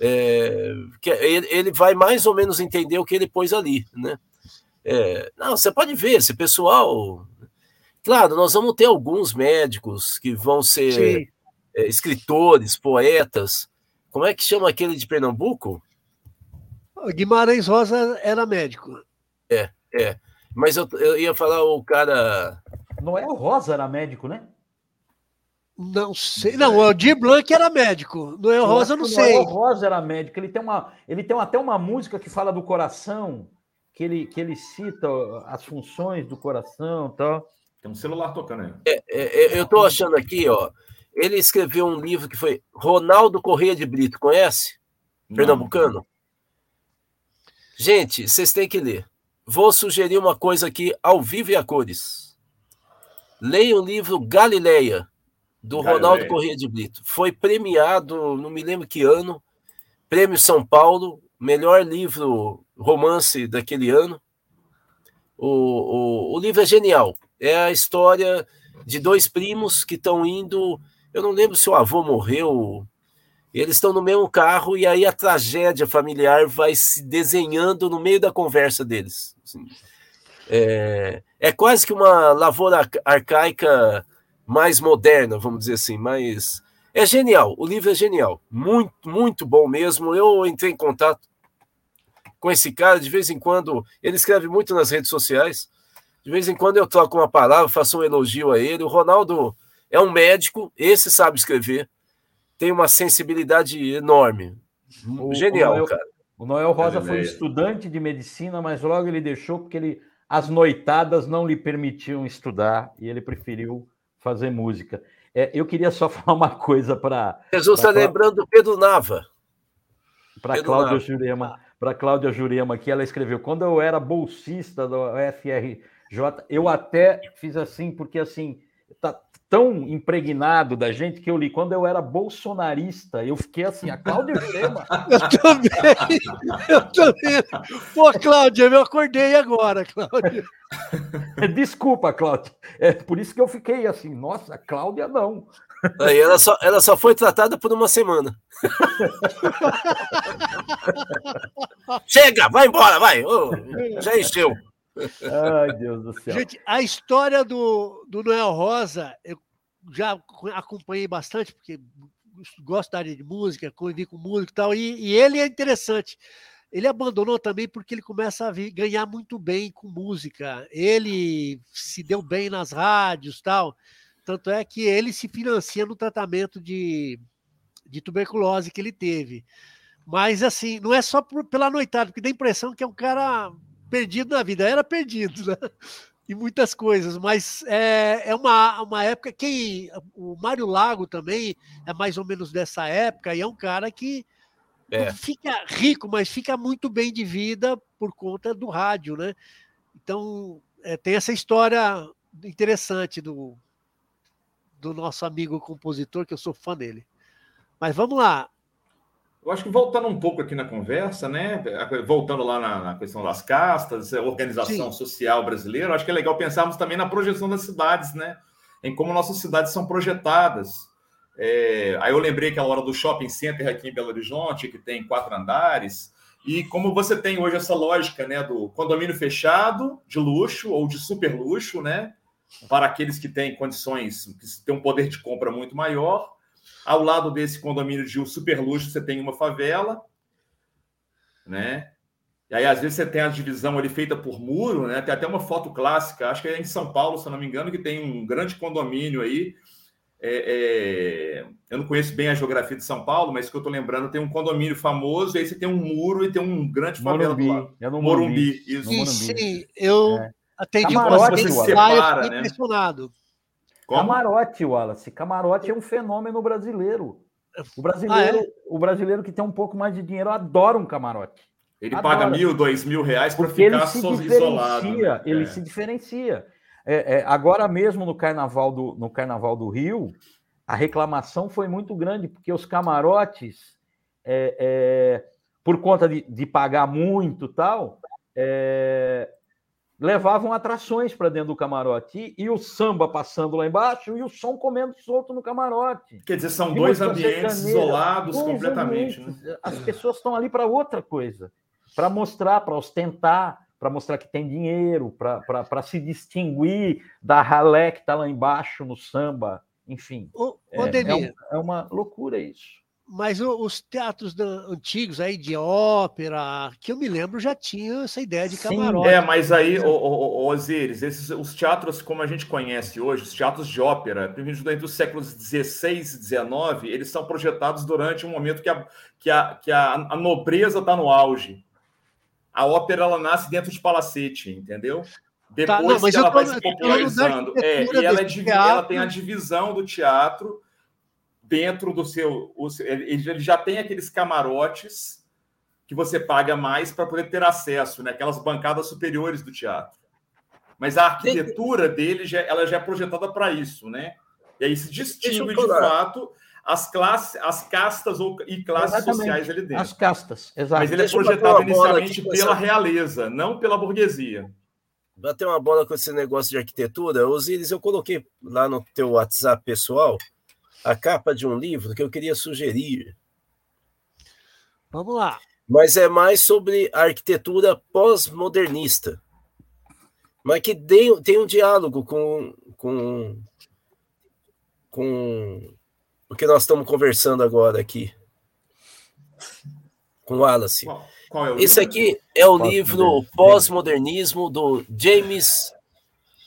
É, que ele, ele, vai mais ou menos entender o que ele pôs ali, né? É, não, você pode ver, esse pessoal Claro, nós vamos ter alguns médicos que vão ser é, escritores, poetas. Como é que chama aquele de Pernambuco? Guimarães Rosa era médico. É, é. Mas eu, eu ia falar o cara. Noel Rosa era médico, né? Não sei. Não, o Aldir Blanc era médico. Noel Rosa, eu não sei. Noel Rosa era médico. Ele tem, uma, ele tem até uma música que fala do coração, que ele, que ele cita as funções do coração e tal. Tem um celular tocando aí. É, é, é eu estou achando aqui, ó. Ele escreveu um livro que foi Ronaldo Correia de Brito, conhece? Não. Pernambucano? Gente, vocês têm que ler. Vou sugerir uma coisa aqui ao vivo e a cores. Leia o livro Galileia, do Galileia. Ronaldo Correia de Brito. Foi premiado, não me lembro que ano, Prêmio São Paulo, melhor livro romance daquele ano. O, o, o livro é genial. É a história de dois primos que estão indo. Eu não lembro se o avô morreu. Eles estão no mesmo carro e aí a tragédia familiar vai se desenhando no meio da conversa deles. Assim, é, é quase que uma lavoura arcaica mais moderna, vamos dizer assim, mas é genial. O livro é genial, muito, muito bom mesmo. Eu entrei em contato com esse cara de vez em quando. Ele escreve muito nas redes sociais. De vez em quando eu troco uma palavra, faço um elogio a ele. O Ronaldo é um médico, esse sabe escrever, tem uma sensibilidade enorme. O, Genial, o Noel, cara. O Noel Rosa foi estudante de medicina, mas logo ele deixou porque ele, as noitadas não lhe permitiam estudar e ele preferiu fazer música. É, eu queria só falar uma coisa para. Jesus está lembrando Pedro Nava. Para Cláudia Jurema, para Cláudia Jurema, que ela escreveu: quando eu era bolsista do FR Jota, eu até fiz assim, porque assim, tá tão impregnado da gente que eu li quando eu era bolsonarista, eu fiquei assim, a Cláudia Jurema. eu também, eu também. Pô, Cláudia, eu acordei agora, Cláudia. Desculpa, Cláudia. É por isso que eu fiquei assim, nossa, Cláudia não. Aí ela só, ela só foi tratada por uma semana. Chega, vai embora, vai. Oh, já encheu. Ai, Deus do céu. Gente, a história do, do Noel Rosa, eu já acompanhei bastante, porque gosto da área de música, convivi com músico e tal, e, e ele é interessante. Ele abandonou também porque ele começa a vir, ganhar muito bem com música. Ele se deu bem nas rádios tal. Tanto é que ele se financia no tratamento de, de tuberculose que ele teve. Mas, assim, não é só por, pela noitada, porque dá a impressão que é um cara perdido na vida. Era perdido, né? E muitas coisas, mas é, é uma, uma época que o Mário Lago também é mais ou menos dessa época, e é um cara que é. fica rico, mas fica muito bem de vida por conta do rádio, né? Então, é, tem essa história interessante do, do nosso amigo compositor, que eu sou fã dele. Mas vamos lá. Eu acho que voltando um pouco aqui na conversa, né? Voltando lá na, na questão das castas, organização Sim. social brasileira, acho que é legal pensarmos também na projeção das cidades, né? Em como nossas cidades são projetadas. É, aí eu lembrei aquela hora do shopping center aqui em Belo Horizonte, que tem quatro andares, e como você tem hoje essa lógica né, do condomínio fechado, de luxo ou de super luxo, né? Para aqueles que têm condições, que têm um poder de compra muito maior ao lado desse condomínio de super luxo, você tem uma favela, né? E aí, às vezes, você tem a divisão ali feita por muro, né? Tem até uma foto clássica, acho que é em São Paulo, se eu não me engano, que tem um grande condomínio aí. É, é... eu não conheço bem a geografia de São Paulo, mas que eu estou lembrando, tem um condomínio famoso, e aí você tem um muro e tem um grande favela Morumbi, do lado. É no Morumbi. Morumbi. Isso. Sim, eu É. atendi Camarote, uma vez você eu separa, né? impressionado. Como? Camarote, Wallace. Camarote é um fenômeno brasileiro. O brasileiro, Ah, é? o brasileiro que tem um pouco mais de dinheiro adora um camarote. Ele Adoro. paga mil, dois mil reais para ficar se só isolado. né? ele É. se diferencia. É, é, agora mesmo no carnaval, do, no carnaval do Rio, a reclamação foi muito grande, porque os camarotes, é, é, por conta de, de pagar muito e tal, é, levavam atrações para dentro do camarote. E, e o samba passando lá embaixo e o som comendo solto no camarote. Quer dizer, são E dois ambientes isolados dois completamente. Né? ambientes. As pessoas estão ali para outra coisa, para mostrar, para ostentar, para mostrar que tem dinheiro, para se distinguir da ralé que está lá embaixo no samba, enfim. Ô, É, é um- é uma loucura isso. Mas o- os teatros antigos aí de ópera, que eu me lembro, já tinham essa ideia de Sim. camarote. É, mas aí, ô, ô, ô, Osiris, esses, os teatros como a gente conhece hoje, os teatros de ópera, principalmente entre os séculos XVI e XIX, eles são projetados durante um momento que a, que a, que a, a nobreza está no auge. A ópera, ela nasce dentro de palacete, entendeu? Depois Tá, não, mas que ela tô- vai se popularizando. É, e ela é ela tem a divisão do teatro dentro do seu. ele já tem aqueles camarotes que você paga mais para poder ter acesso, né? Aquelas bancadas superiores do teatro. Mas a arquitetura dele já, ela já é projetada para isso, né? E aí se distingue de fato as classes, as castas ou, e classes Exatamente. sociais ali dentro. As castas, exato. Mas ele é Deixa bater projetado inicialmente pela essa- realeza, não pela burguesia. bater uma bola com esse negócio de arquitetura. Osiris, eu coloquei lá no teu WhatsApp pessoal a capa de um livro que eu queria sugerir, Vamos lá. mas é mais sobre a arquitetura pós-modernista. Mas que tem, tem um diálogo com, com, com o que nós estamos conversando agora aqui. Com o Wallace. Qual, qual é o Esse livro? aqui é o livro Pós-Modernismo do James,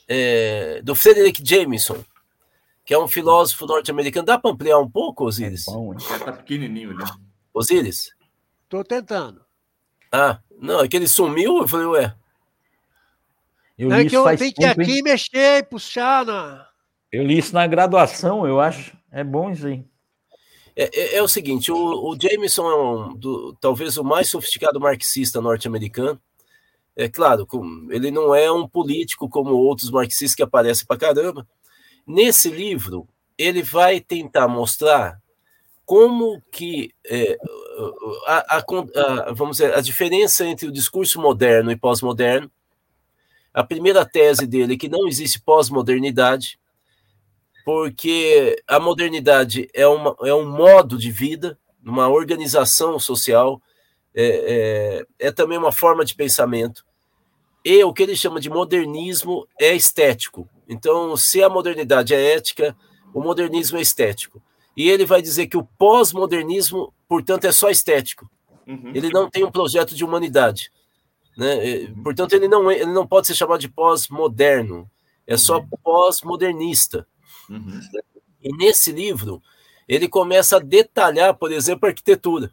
é, do Frederick Jameson, que é um filósofo norte-americano. Dá para ampliar um pouco, É Osiris? bom? É, tá pequenininho ali. Osiris? Estou tentando. Ah, não, é que ele sumiu. Eu falei, ué, Eu é que isso eu tenho que hein? aqui mexer e puxar na. Eu li isso na graduação, eu acho. É bom isso aí. É, é- é o seguinte, o, o Jameson é um, do- talvez o mais sofisticado marxista norte-americano. É claro, com- ele não é um político como outros marxistas que aparecem pra caramba. Nesse livro, ele vai tentar mostrar como que é, a, a a- vamos dizer, a diferença entre o discurso moderno e pós-moderno. A primeira tese dele é que não existe pós-modernidade, porque a modernidade é, uma, é um modo de vida, uma organização social, é, é, é também uma forma de pensamento. E o que ele chama de modernismo é estético. Então, se a modernidade é ética, o modernismo é estético. e ele vai dizer que o pós-modernismo, portanto, é só estético. Uhum. Ele não tem um projeto de humanidade. Né? Portanto, ele não, ele não pode ser chamado de pós-moderno, é só uhum. pós-modernista. Uhum. E nesse livro, ele começa a detalhar, por exemplo, a arquitetura.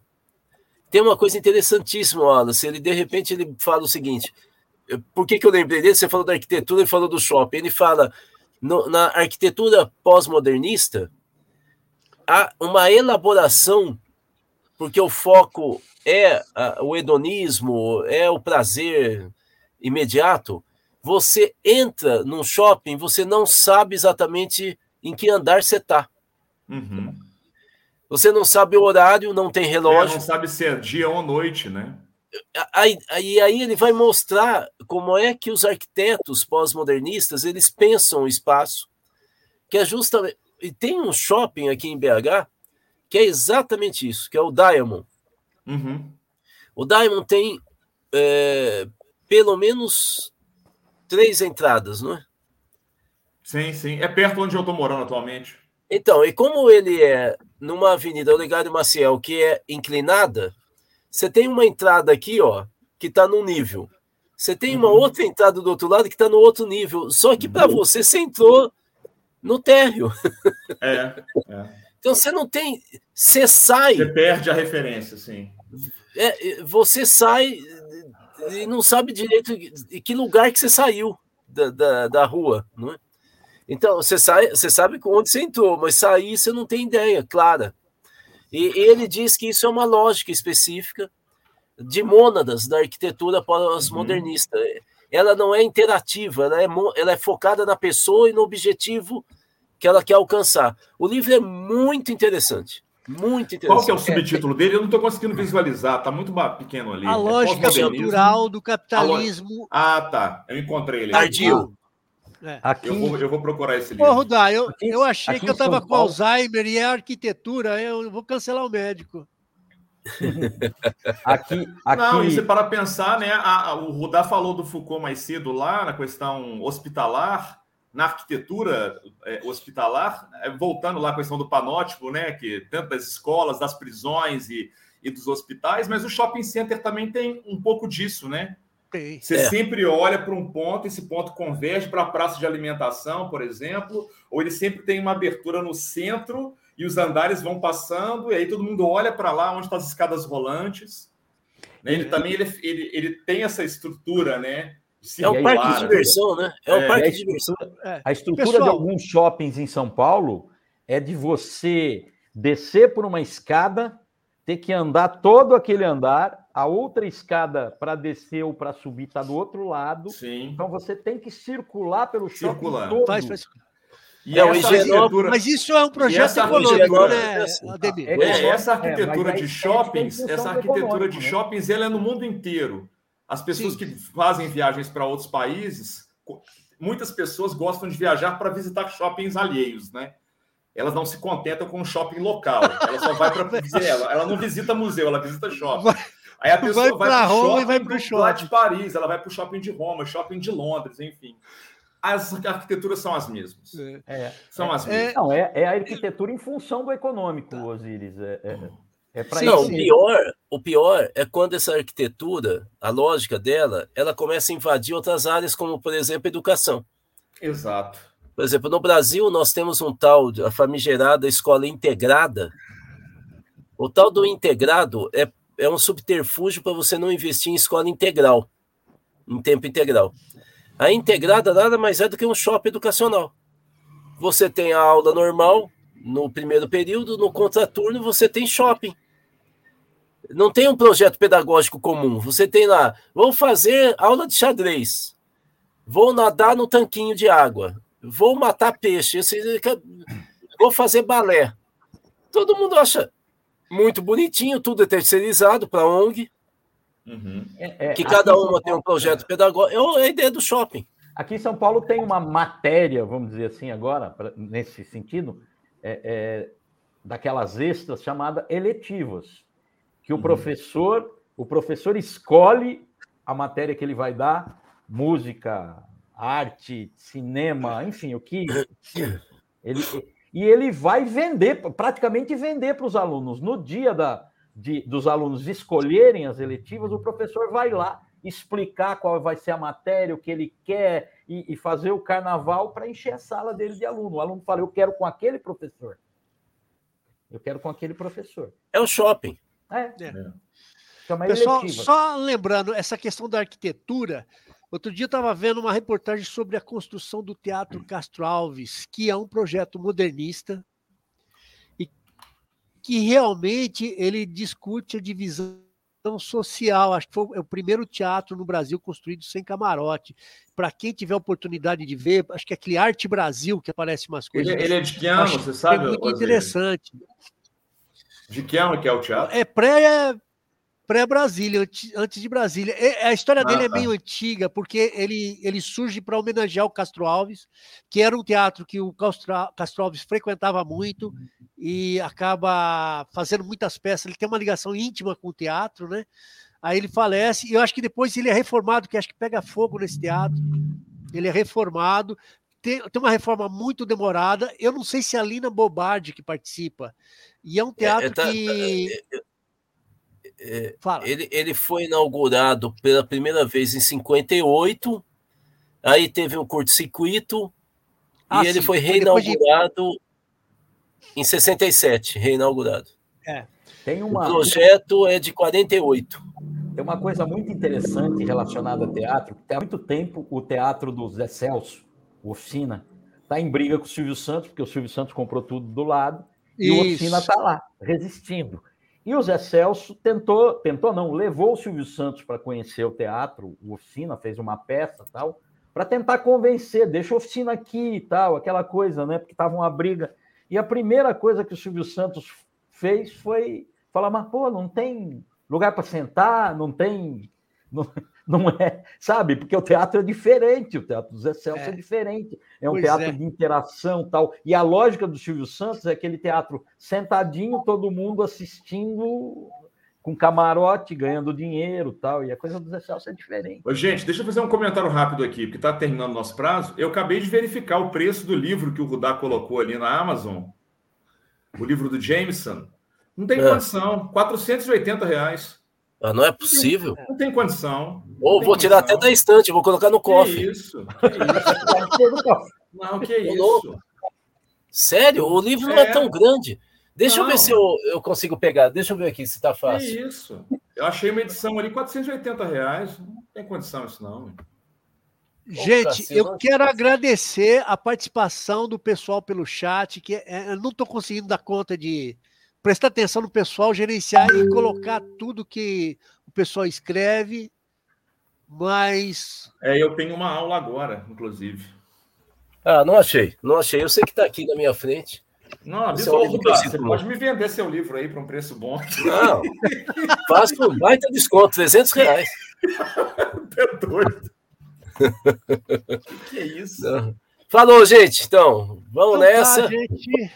Tem uma coisa interessantíssima, Wallace. Ele, de repente, ele fala o seguinte: por que, que eu lembrei dele? Você falou da arquitetura e falou do shopping. Ele fala, no, na arquitetura pós-modernista, há uma elaboração, porque o foco é a, o hedonismo, é o prazer imediato. Você entra num shopping, você não sabe exatamente em que andar você está. Uhum. Você não sabe o horário, não tem relógio. É, não sabe se é dia ou noite, né? Aí, aí, aí ele vai mostrar como é que os arquitetos pós-modernistas eles pensam o espaço, que é justamente. E tem um shopping aqui em BH que é exatamente isso, que é o Diamond. Uhum. O Diamond tem é, pelo menos três entradas, não é? Sim, sim. É perto onde eu estou morando atualmente. Então, e como ele é numa avenida Olegário Maciel que é inclinada, você tem uma entrada aqui, ó, que está num nível. Você tem uma uhum. outra entrada do outro lado que está no outro nível. Só que para uhum. você, você entrou no térreo. É, é. Então você não tem. Você sai. Você perde a referência, sim. É, você sai e não sabe direito em que lugar que você saiu da, da, da rua, não é? Então, você, sai, você sabe onde você entrou, mas sair você não tem ideia clara. E ele diz que isso é uma lógica específica de mônadas da arquitetura pós-modernista. Uhum. Ela não é interativa, ela é, ela é focada na pessoa e no objetivo que ela quer alcançar. O livro é muito interessante. Muito interessante. Qual que é o subtítulo dele? Eu não estou conseguindo visualizar, está muito pequeno ali. A é lógica cultural do capitalismo. Ah, tá. Eu encontrei ele. Tardio. É. Aqui... Eu, vou, eu vou procurar esse livro. Ô, Rudá, eu, aqui, eu achei que eu estava com Paulo... Alzheimer e é arquitetura, eu vou cancelar o médico. aqui, aqui... Não, e você para pensar, né? A, a, o Rudá falou do Foucault mais cedo lá, na questão hospitalar, na arquitetura é, hospitalar, é, voltando lá à questão do panótipo, né? Que tanto das escolas, das prisões e, e dos hospitais, mas o shopping center também tem um pouco disso, né? Você é. sempre olha para um ponto, esse ponto converge para a praça de alimentação, por exemplo, ou ele sempre tem uma abertura no centro e os andares vão passando, e aí todo mundo olha para lá onde estão as escadas rolantes. Né? Ele é. também ele, ele, ele tem essa estrutura, né? Circular, é o parque de diversão, né? É, o é. parque de diversão. É. A estrutura Pessoal, de alguns shoppings em São Paulo é de você descer por uma escada, ter que andar todo aquele andar, a outra escada para descer ou para subir está do outro lado. Sim. Então você tem que circular pelo circular. todo. Faz, faz. E é, essa arquitetura... Mas isso é um projeto econômico, né, É, é, essa arquitetura é, de shoppings, essa arquitetura de né? shoppings, ela é no mundo inteiro. As pessoas Sim. que fazem viagens para outros países, muitas pessoas gostam de viajar para visitar shoppings alheios, né? Elas não se contentam com um shopping local. Ela só vai para ela, ela não visita museu, ela visita shopping. Aí a pessoa vai, vai para Roma e vai para o shopping. Lá de Paris, ela vai para o shopping de Roma, shopping de Londres, enfim. As arquiteturas são as mesmas. É, é. são as é, mesmas. Não, é, é, a arquitetura em função do econômico, tá. Osiris. É, é, é para isso. Não, o pior, o pior é quando essa arquitetura, a lógica dela, ela começa a invadir outras áreas, como, por exemplo, educação. Exato. Por exemplo, no Brasil, nós temos um tal, a famigerada escola integrada. O tal do integrado é é um subterfúgio para você não investir em escola integral, em tempo integral. A integrada nada mais é do que um shopping educacional. Você tem a aula normal no primeiro período, no contraturno você tem shopping. Não tem um projeto pedagógico comum. Você tem lá, vou fazer aula de xadrez, vou nadar no tanquinho de água, vou matar peixe, vou fazer balé. Todo mundo acha, muito bonitinho, tudo é terceirizado para a ONG. Uhum. É, é, que cada uma tem um projeto pedagógico. É a ideia do shopping. Aqui em São Paulo tem uma matéria, vamos dizer assim agora, pra, nesse sentido, é, é, daquelas extras chamada eletivas, que o uhum. professor, o professor escolhe a matéria que ele vai dar, música, arte, cinema, enfim, o que ele, e ele vai vender, praticamente vender para os alunos. No dia da, de, dos alunos escolherem as eletivas, o professor vai lá explicar qual vai ser a matéria, o que ele quer, e, e fazer o carnaval para encher a sala dele de aluno. O aluno fala: Eu quero com aquele professor. Eu quero com aquele professor. É o shopping. É. é. é. Pessoal, só lembrando, essa questão da arquitetura, Outro dia eu estava vendo uma reportagem sobre a construção do Teatro Castro Alves, que é um projeto modernista e que realmente ele discute a divisão social. Acho que foi o primeiro teatro no Brasil construído sem camarote. Para quem tiver oportunidade de ver, acho que é aquele Arte Brasil que aparece umas coisas. Ele, ele é de que ano, você sabe? É muito interessante. De que ano que é o teatro? É pré pré-Brasília, antes de Brasília. A história dele ah, é tá. meio antiga, porque ele, ele surge para homenagear o Castro Alves, que era um teatro que o Castro, Castro Alves frequentava muito e acaba fazendo muitas peças. Ele tem uma ligação íntima com o teatro, né? Aí ele falece, e eu acho que depois ele é reformado, que acho que pega fogo nesse teatro. Ele é reformado, tem, tem uma reforma muito demorada. Eu não sei se é a Lina Bobardi que participa. E é um teatro é, é, tá, que. É, é, ele, ele foi inaugurado pela primeira vez em 58, aí teve um curto-circuito ah, e ele foi reinaugurado de... em 67, reinaugurado. É. Tem uma... O projeto é de 48. Tem uma coisa muito interessante relacionada ao teatro, que há muito tempo o teatro do Zé Celso, o Oficina, está em briga com o Silvio Santos, porque o Silvio Santos comprou tudo do lado, Isso. e o Oficina está lá, resistindo. E o Zé Celso tentou, tentou não, levou o Silvio Santos para conhecer o teatro, o Oficina, fez uma peça tal, para tentar convencer, deixa a oficina aqui e tal, aquela coisa, né? Porque estava uma briga. E a primeira coisa que o Silvio Santos fez foi falar, mas pô, não tem lugar para sentar, não tem. Não, não é, sabe? Porque o teatro é diferente, o teatro do Zé Celso é, é diferente, é um pois teatro é. de interação tal. E a lógica do Silvio Santos é aquele teatro sentadinho, todo mundo assistindo com camarote, ganhando dinheiro tal. E a coisa do Zé Celso é diferente. Ô, gente, deixa eu fazer um comentário rápido aqui, porque está terminando o nosso prazo. Eu acabei de verificar o preço do livro que o Rudá colocou ali na Amazon, o livro do Jameson. Não tem é. condição, 480 reais. Ah, não é possível. Não tem condição. Ou tem vou tirar até da estante, vou colocar no cofre. Que isso? Que isso? não, que isso? Sério? O livro é. não é tão grande. Deixa não. eu ver se eu, eu consigo pegar. Deixa eu ver aqui se tá fácil. Que isso? Eu achei uma edição ali, 480 reais. Não tem condição isso, não. Gente, eu quero agradecer a participação do pessoal pelo chat, que é, eu não estou conseguindo dar conta de, prestar atenção no pessoal, gerenciar e colocar tudo que o pessoal escreve, mas. É, eu tenho uma aula agora, inclusive. Ah, não achei, não achei. Eu sei que está aqui na minha frente. Não, avisa é um você pode me vender seu livro aí para um preço bom. Não, faço um baita desconto, 300 reais. É doido. que é isso? Não. Falou, gente. Então, vamos então, tá, nessa. Tá, gente.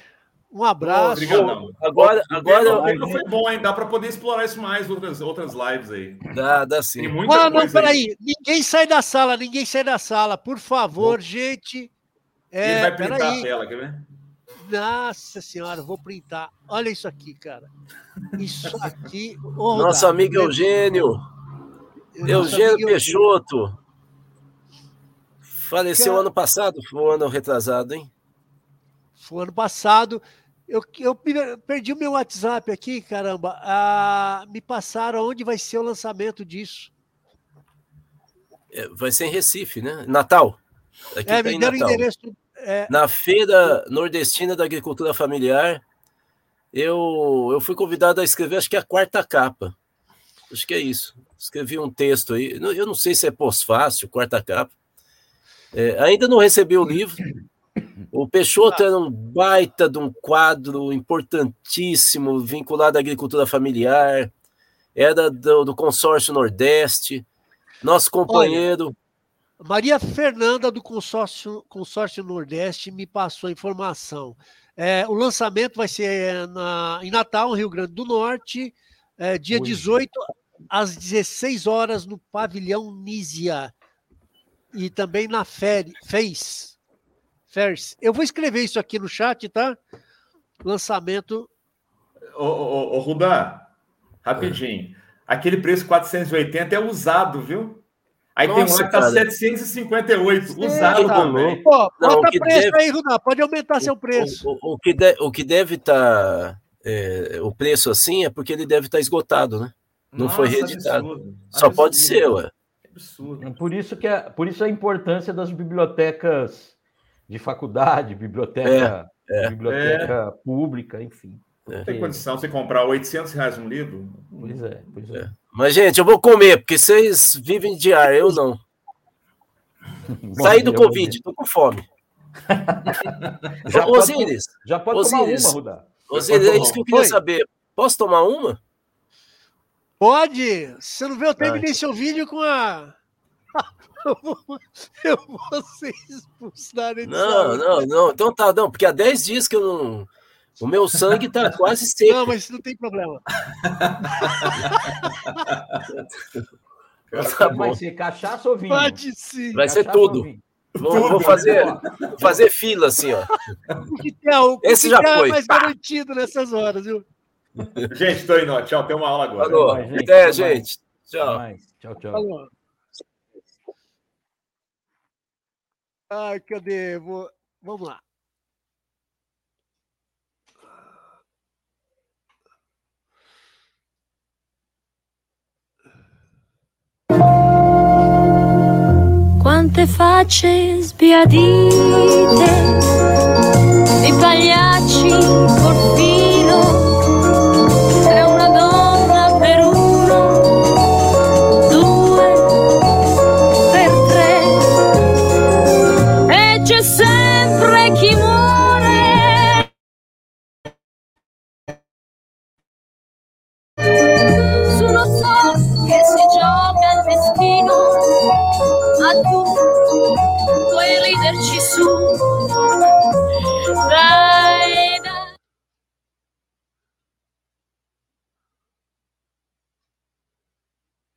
Um abraço. Obrigado. Agora, agora foi bom, hein? Dá para poder explorar isso mais outras outras lives aí. Dá, dá sim. Tem muita ah, não, peraí. Aí. Ninguém sai da sala, ninguém sai da sala, por favor, gente. É, Ele vai printar a tela, quer ver? Nossa senhora, vou printar. Olha isso aqui, cara. Isso aqui. Oh, Nosso amigo Eugênio. Eugênio Peixoto. Faleceu cara... ano passado, foi um ano retrasado, hein? Foi ano passado. Eu, eu perdi o meu WhatsApp aqui, caramba. Ah, me passaram onde vai ser o lançamento disso. É, vai ser em Recife, né? Natal. Aqui é, tá me deram Natal. endereço. É... Na Feira Nordestina da Agricultura Familiar, eu, eu fui convidado a escrever, acho que a quarta capa. Acho que é isso. Escrevi um texto aí. Eu não sei se é pós-fácil, quarta capa. É, ainda não recebi o livro. O Peixoto era um baita de um quadro importantíssimo, vinculado à agricultura familiar, era do, do consórcio Nordeste, nosso companheiro. Olha, Maria Fernanda, do consórcio, consórcio Nordeste, me passou a informação. É, o lançamento vai ser na, em Natal, Rio Grande do Norte, é, dia Ui. 18, às 16 horas, no pavilhão Nízia. E também na FES, Ferris. Eu vou escrever isso aqui no chat, tá? Lançamento. Ô, ô, ô Rudá, rapidinho. Aquele preço 480 é usado, viu? Aí Nossa, tem um lá que tá 758, usado também. Pô, bota preço deve... aí, Rudá, pode aumentar o, seu preço. O, o, o, que, de, o que deve estar. Tá, é, o preço assim é porque ele deve estar tá esgotado, né? Não Nossa, foi reeditado. Absurdo. Só absurdo. pode ser, ué. Absurdo. Por isso, que é, por isso a importância das bibliotecas de faculdade, biblioteca, é, é. biblioteca é. pública, enfim. Não tem condição você comprar 800 reais um livro? Pois é, pois é. Mas, gente, eu vou comer, porque vocês vivem de ar, eu não. Saí do Covid, tô com fome. já Osíris. Pode, já pode Osíris, tomar uma, Rudá. Osíris, é isso que eu queria Oi. saber. Posso tomar uma? Pode. Você não vê, eu terminei seu vídeo com a... eu vou ser expulsado. Não, não, não. Então tá, não, porque há 10 dias que eu não o meu sangue tá quase seco. Não, mas não tem problema. tá vai ser cachaça ou vinho? Pode sim. Vai ser tudo. Vou, vou, fazer, fazer fila assim, ó. O Esse já é foi. mais garantido nessas horas, viu? Gente, tô indo. Tchau, tem uma aula agora. Falou. Até, gente. Tchau. Tchau, tchau. Falou. Ai, cadê? Vou... Vamos lá. Quante facce sbiadite di pagliacci portati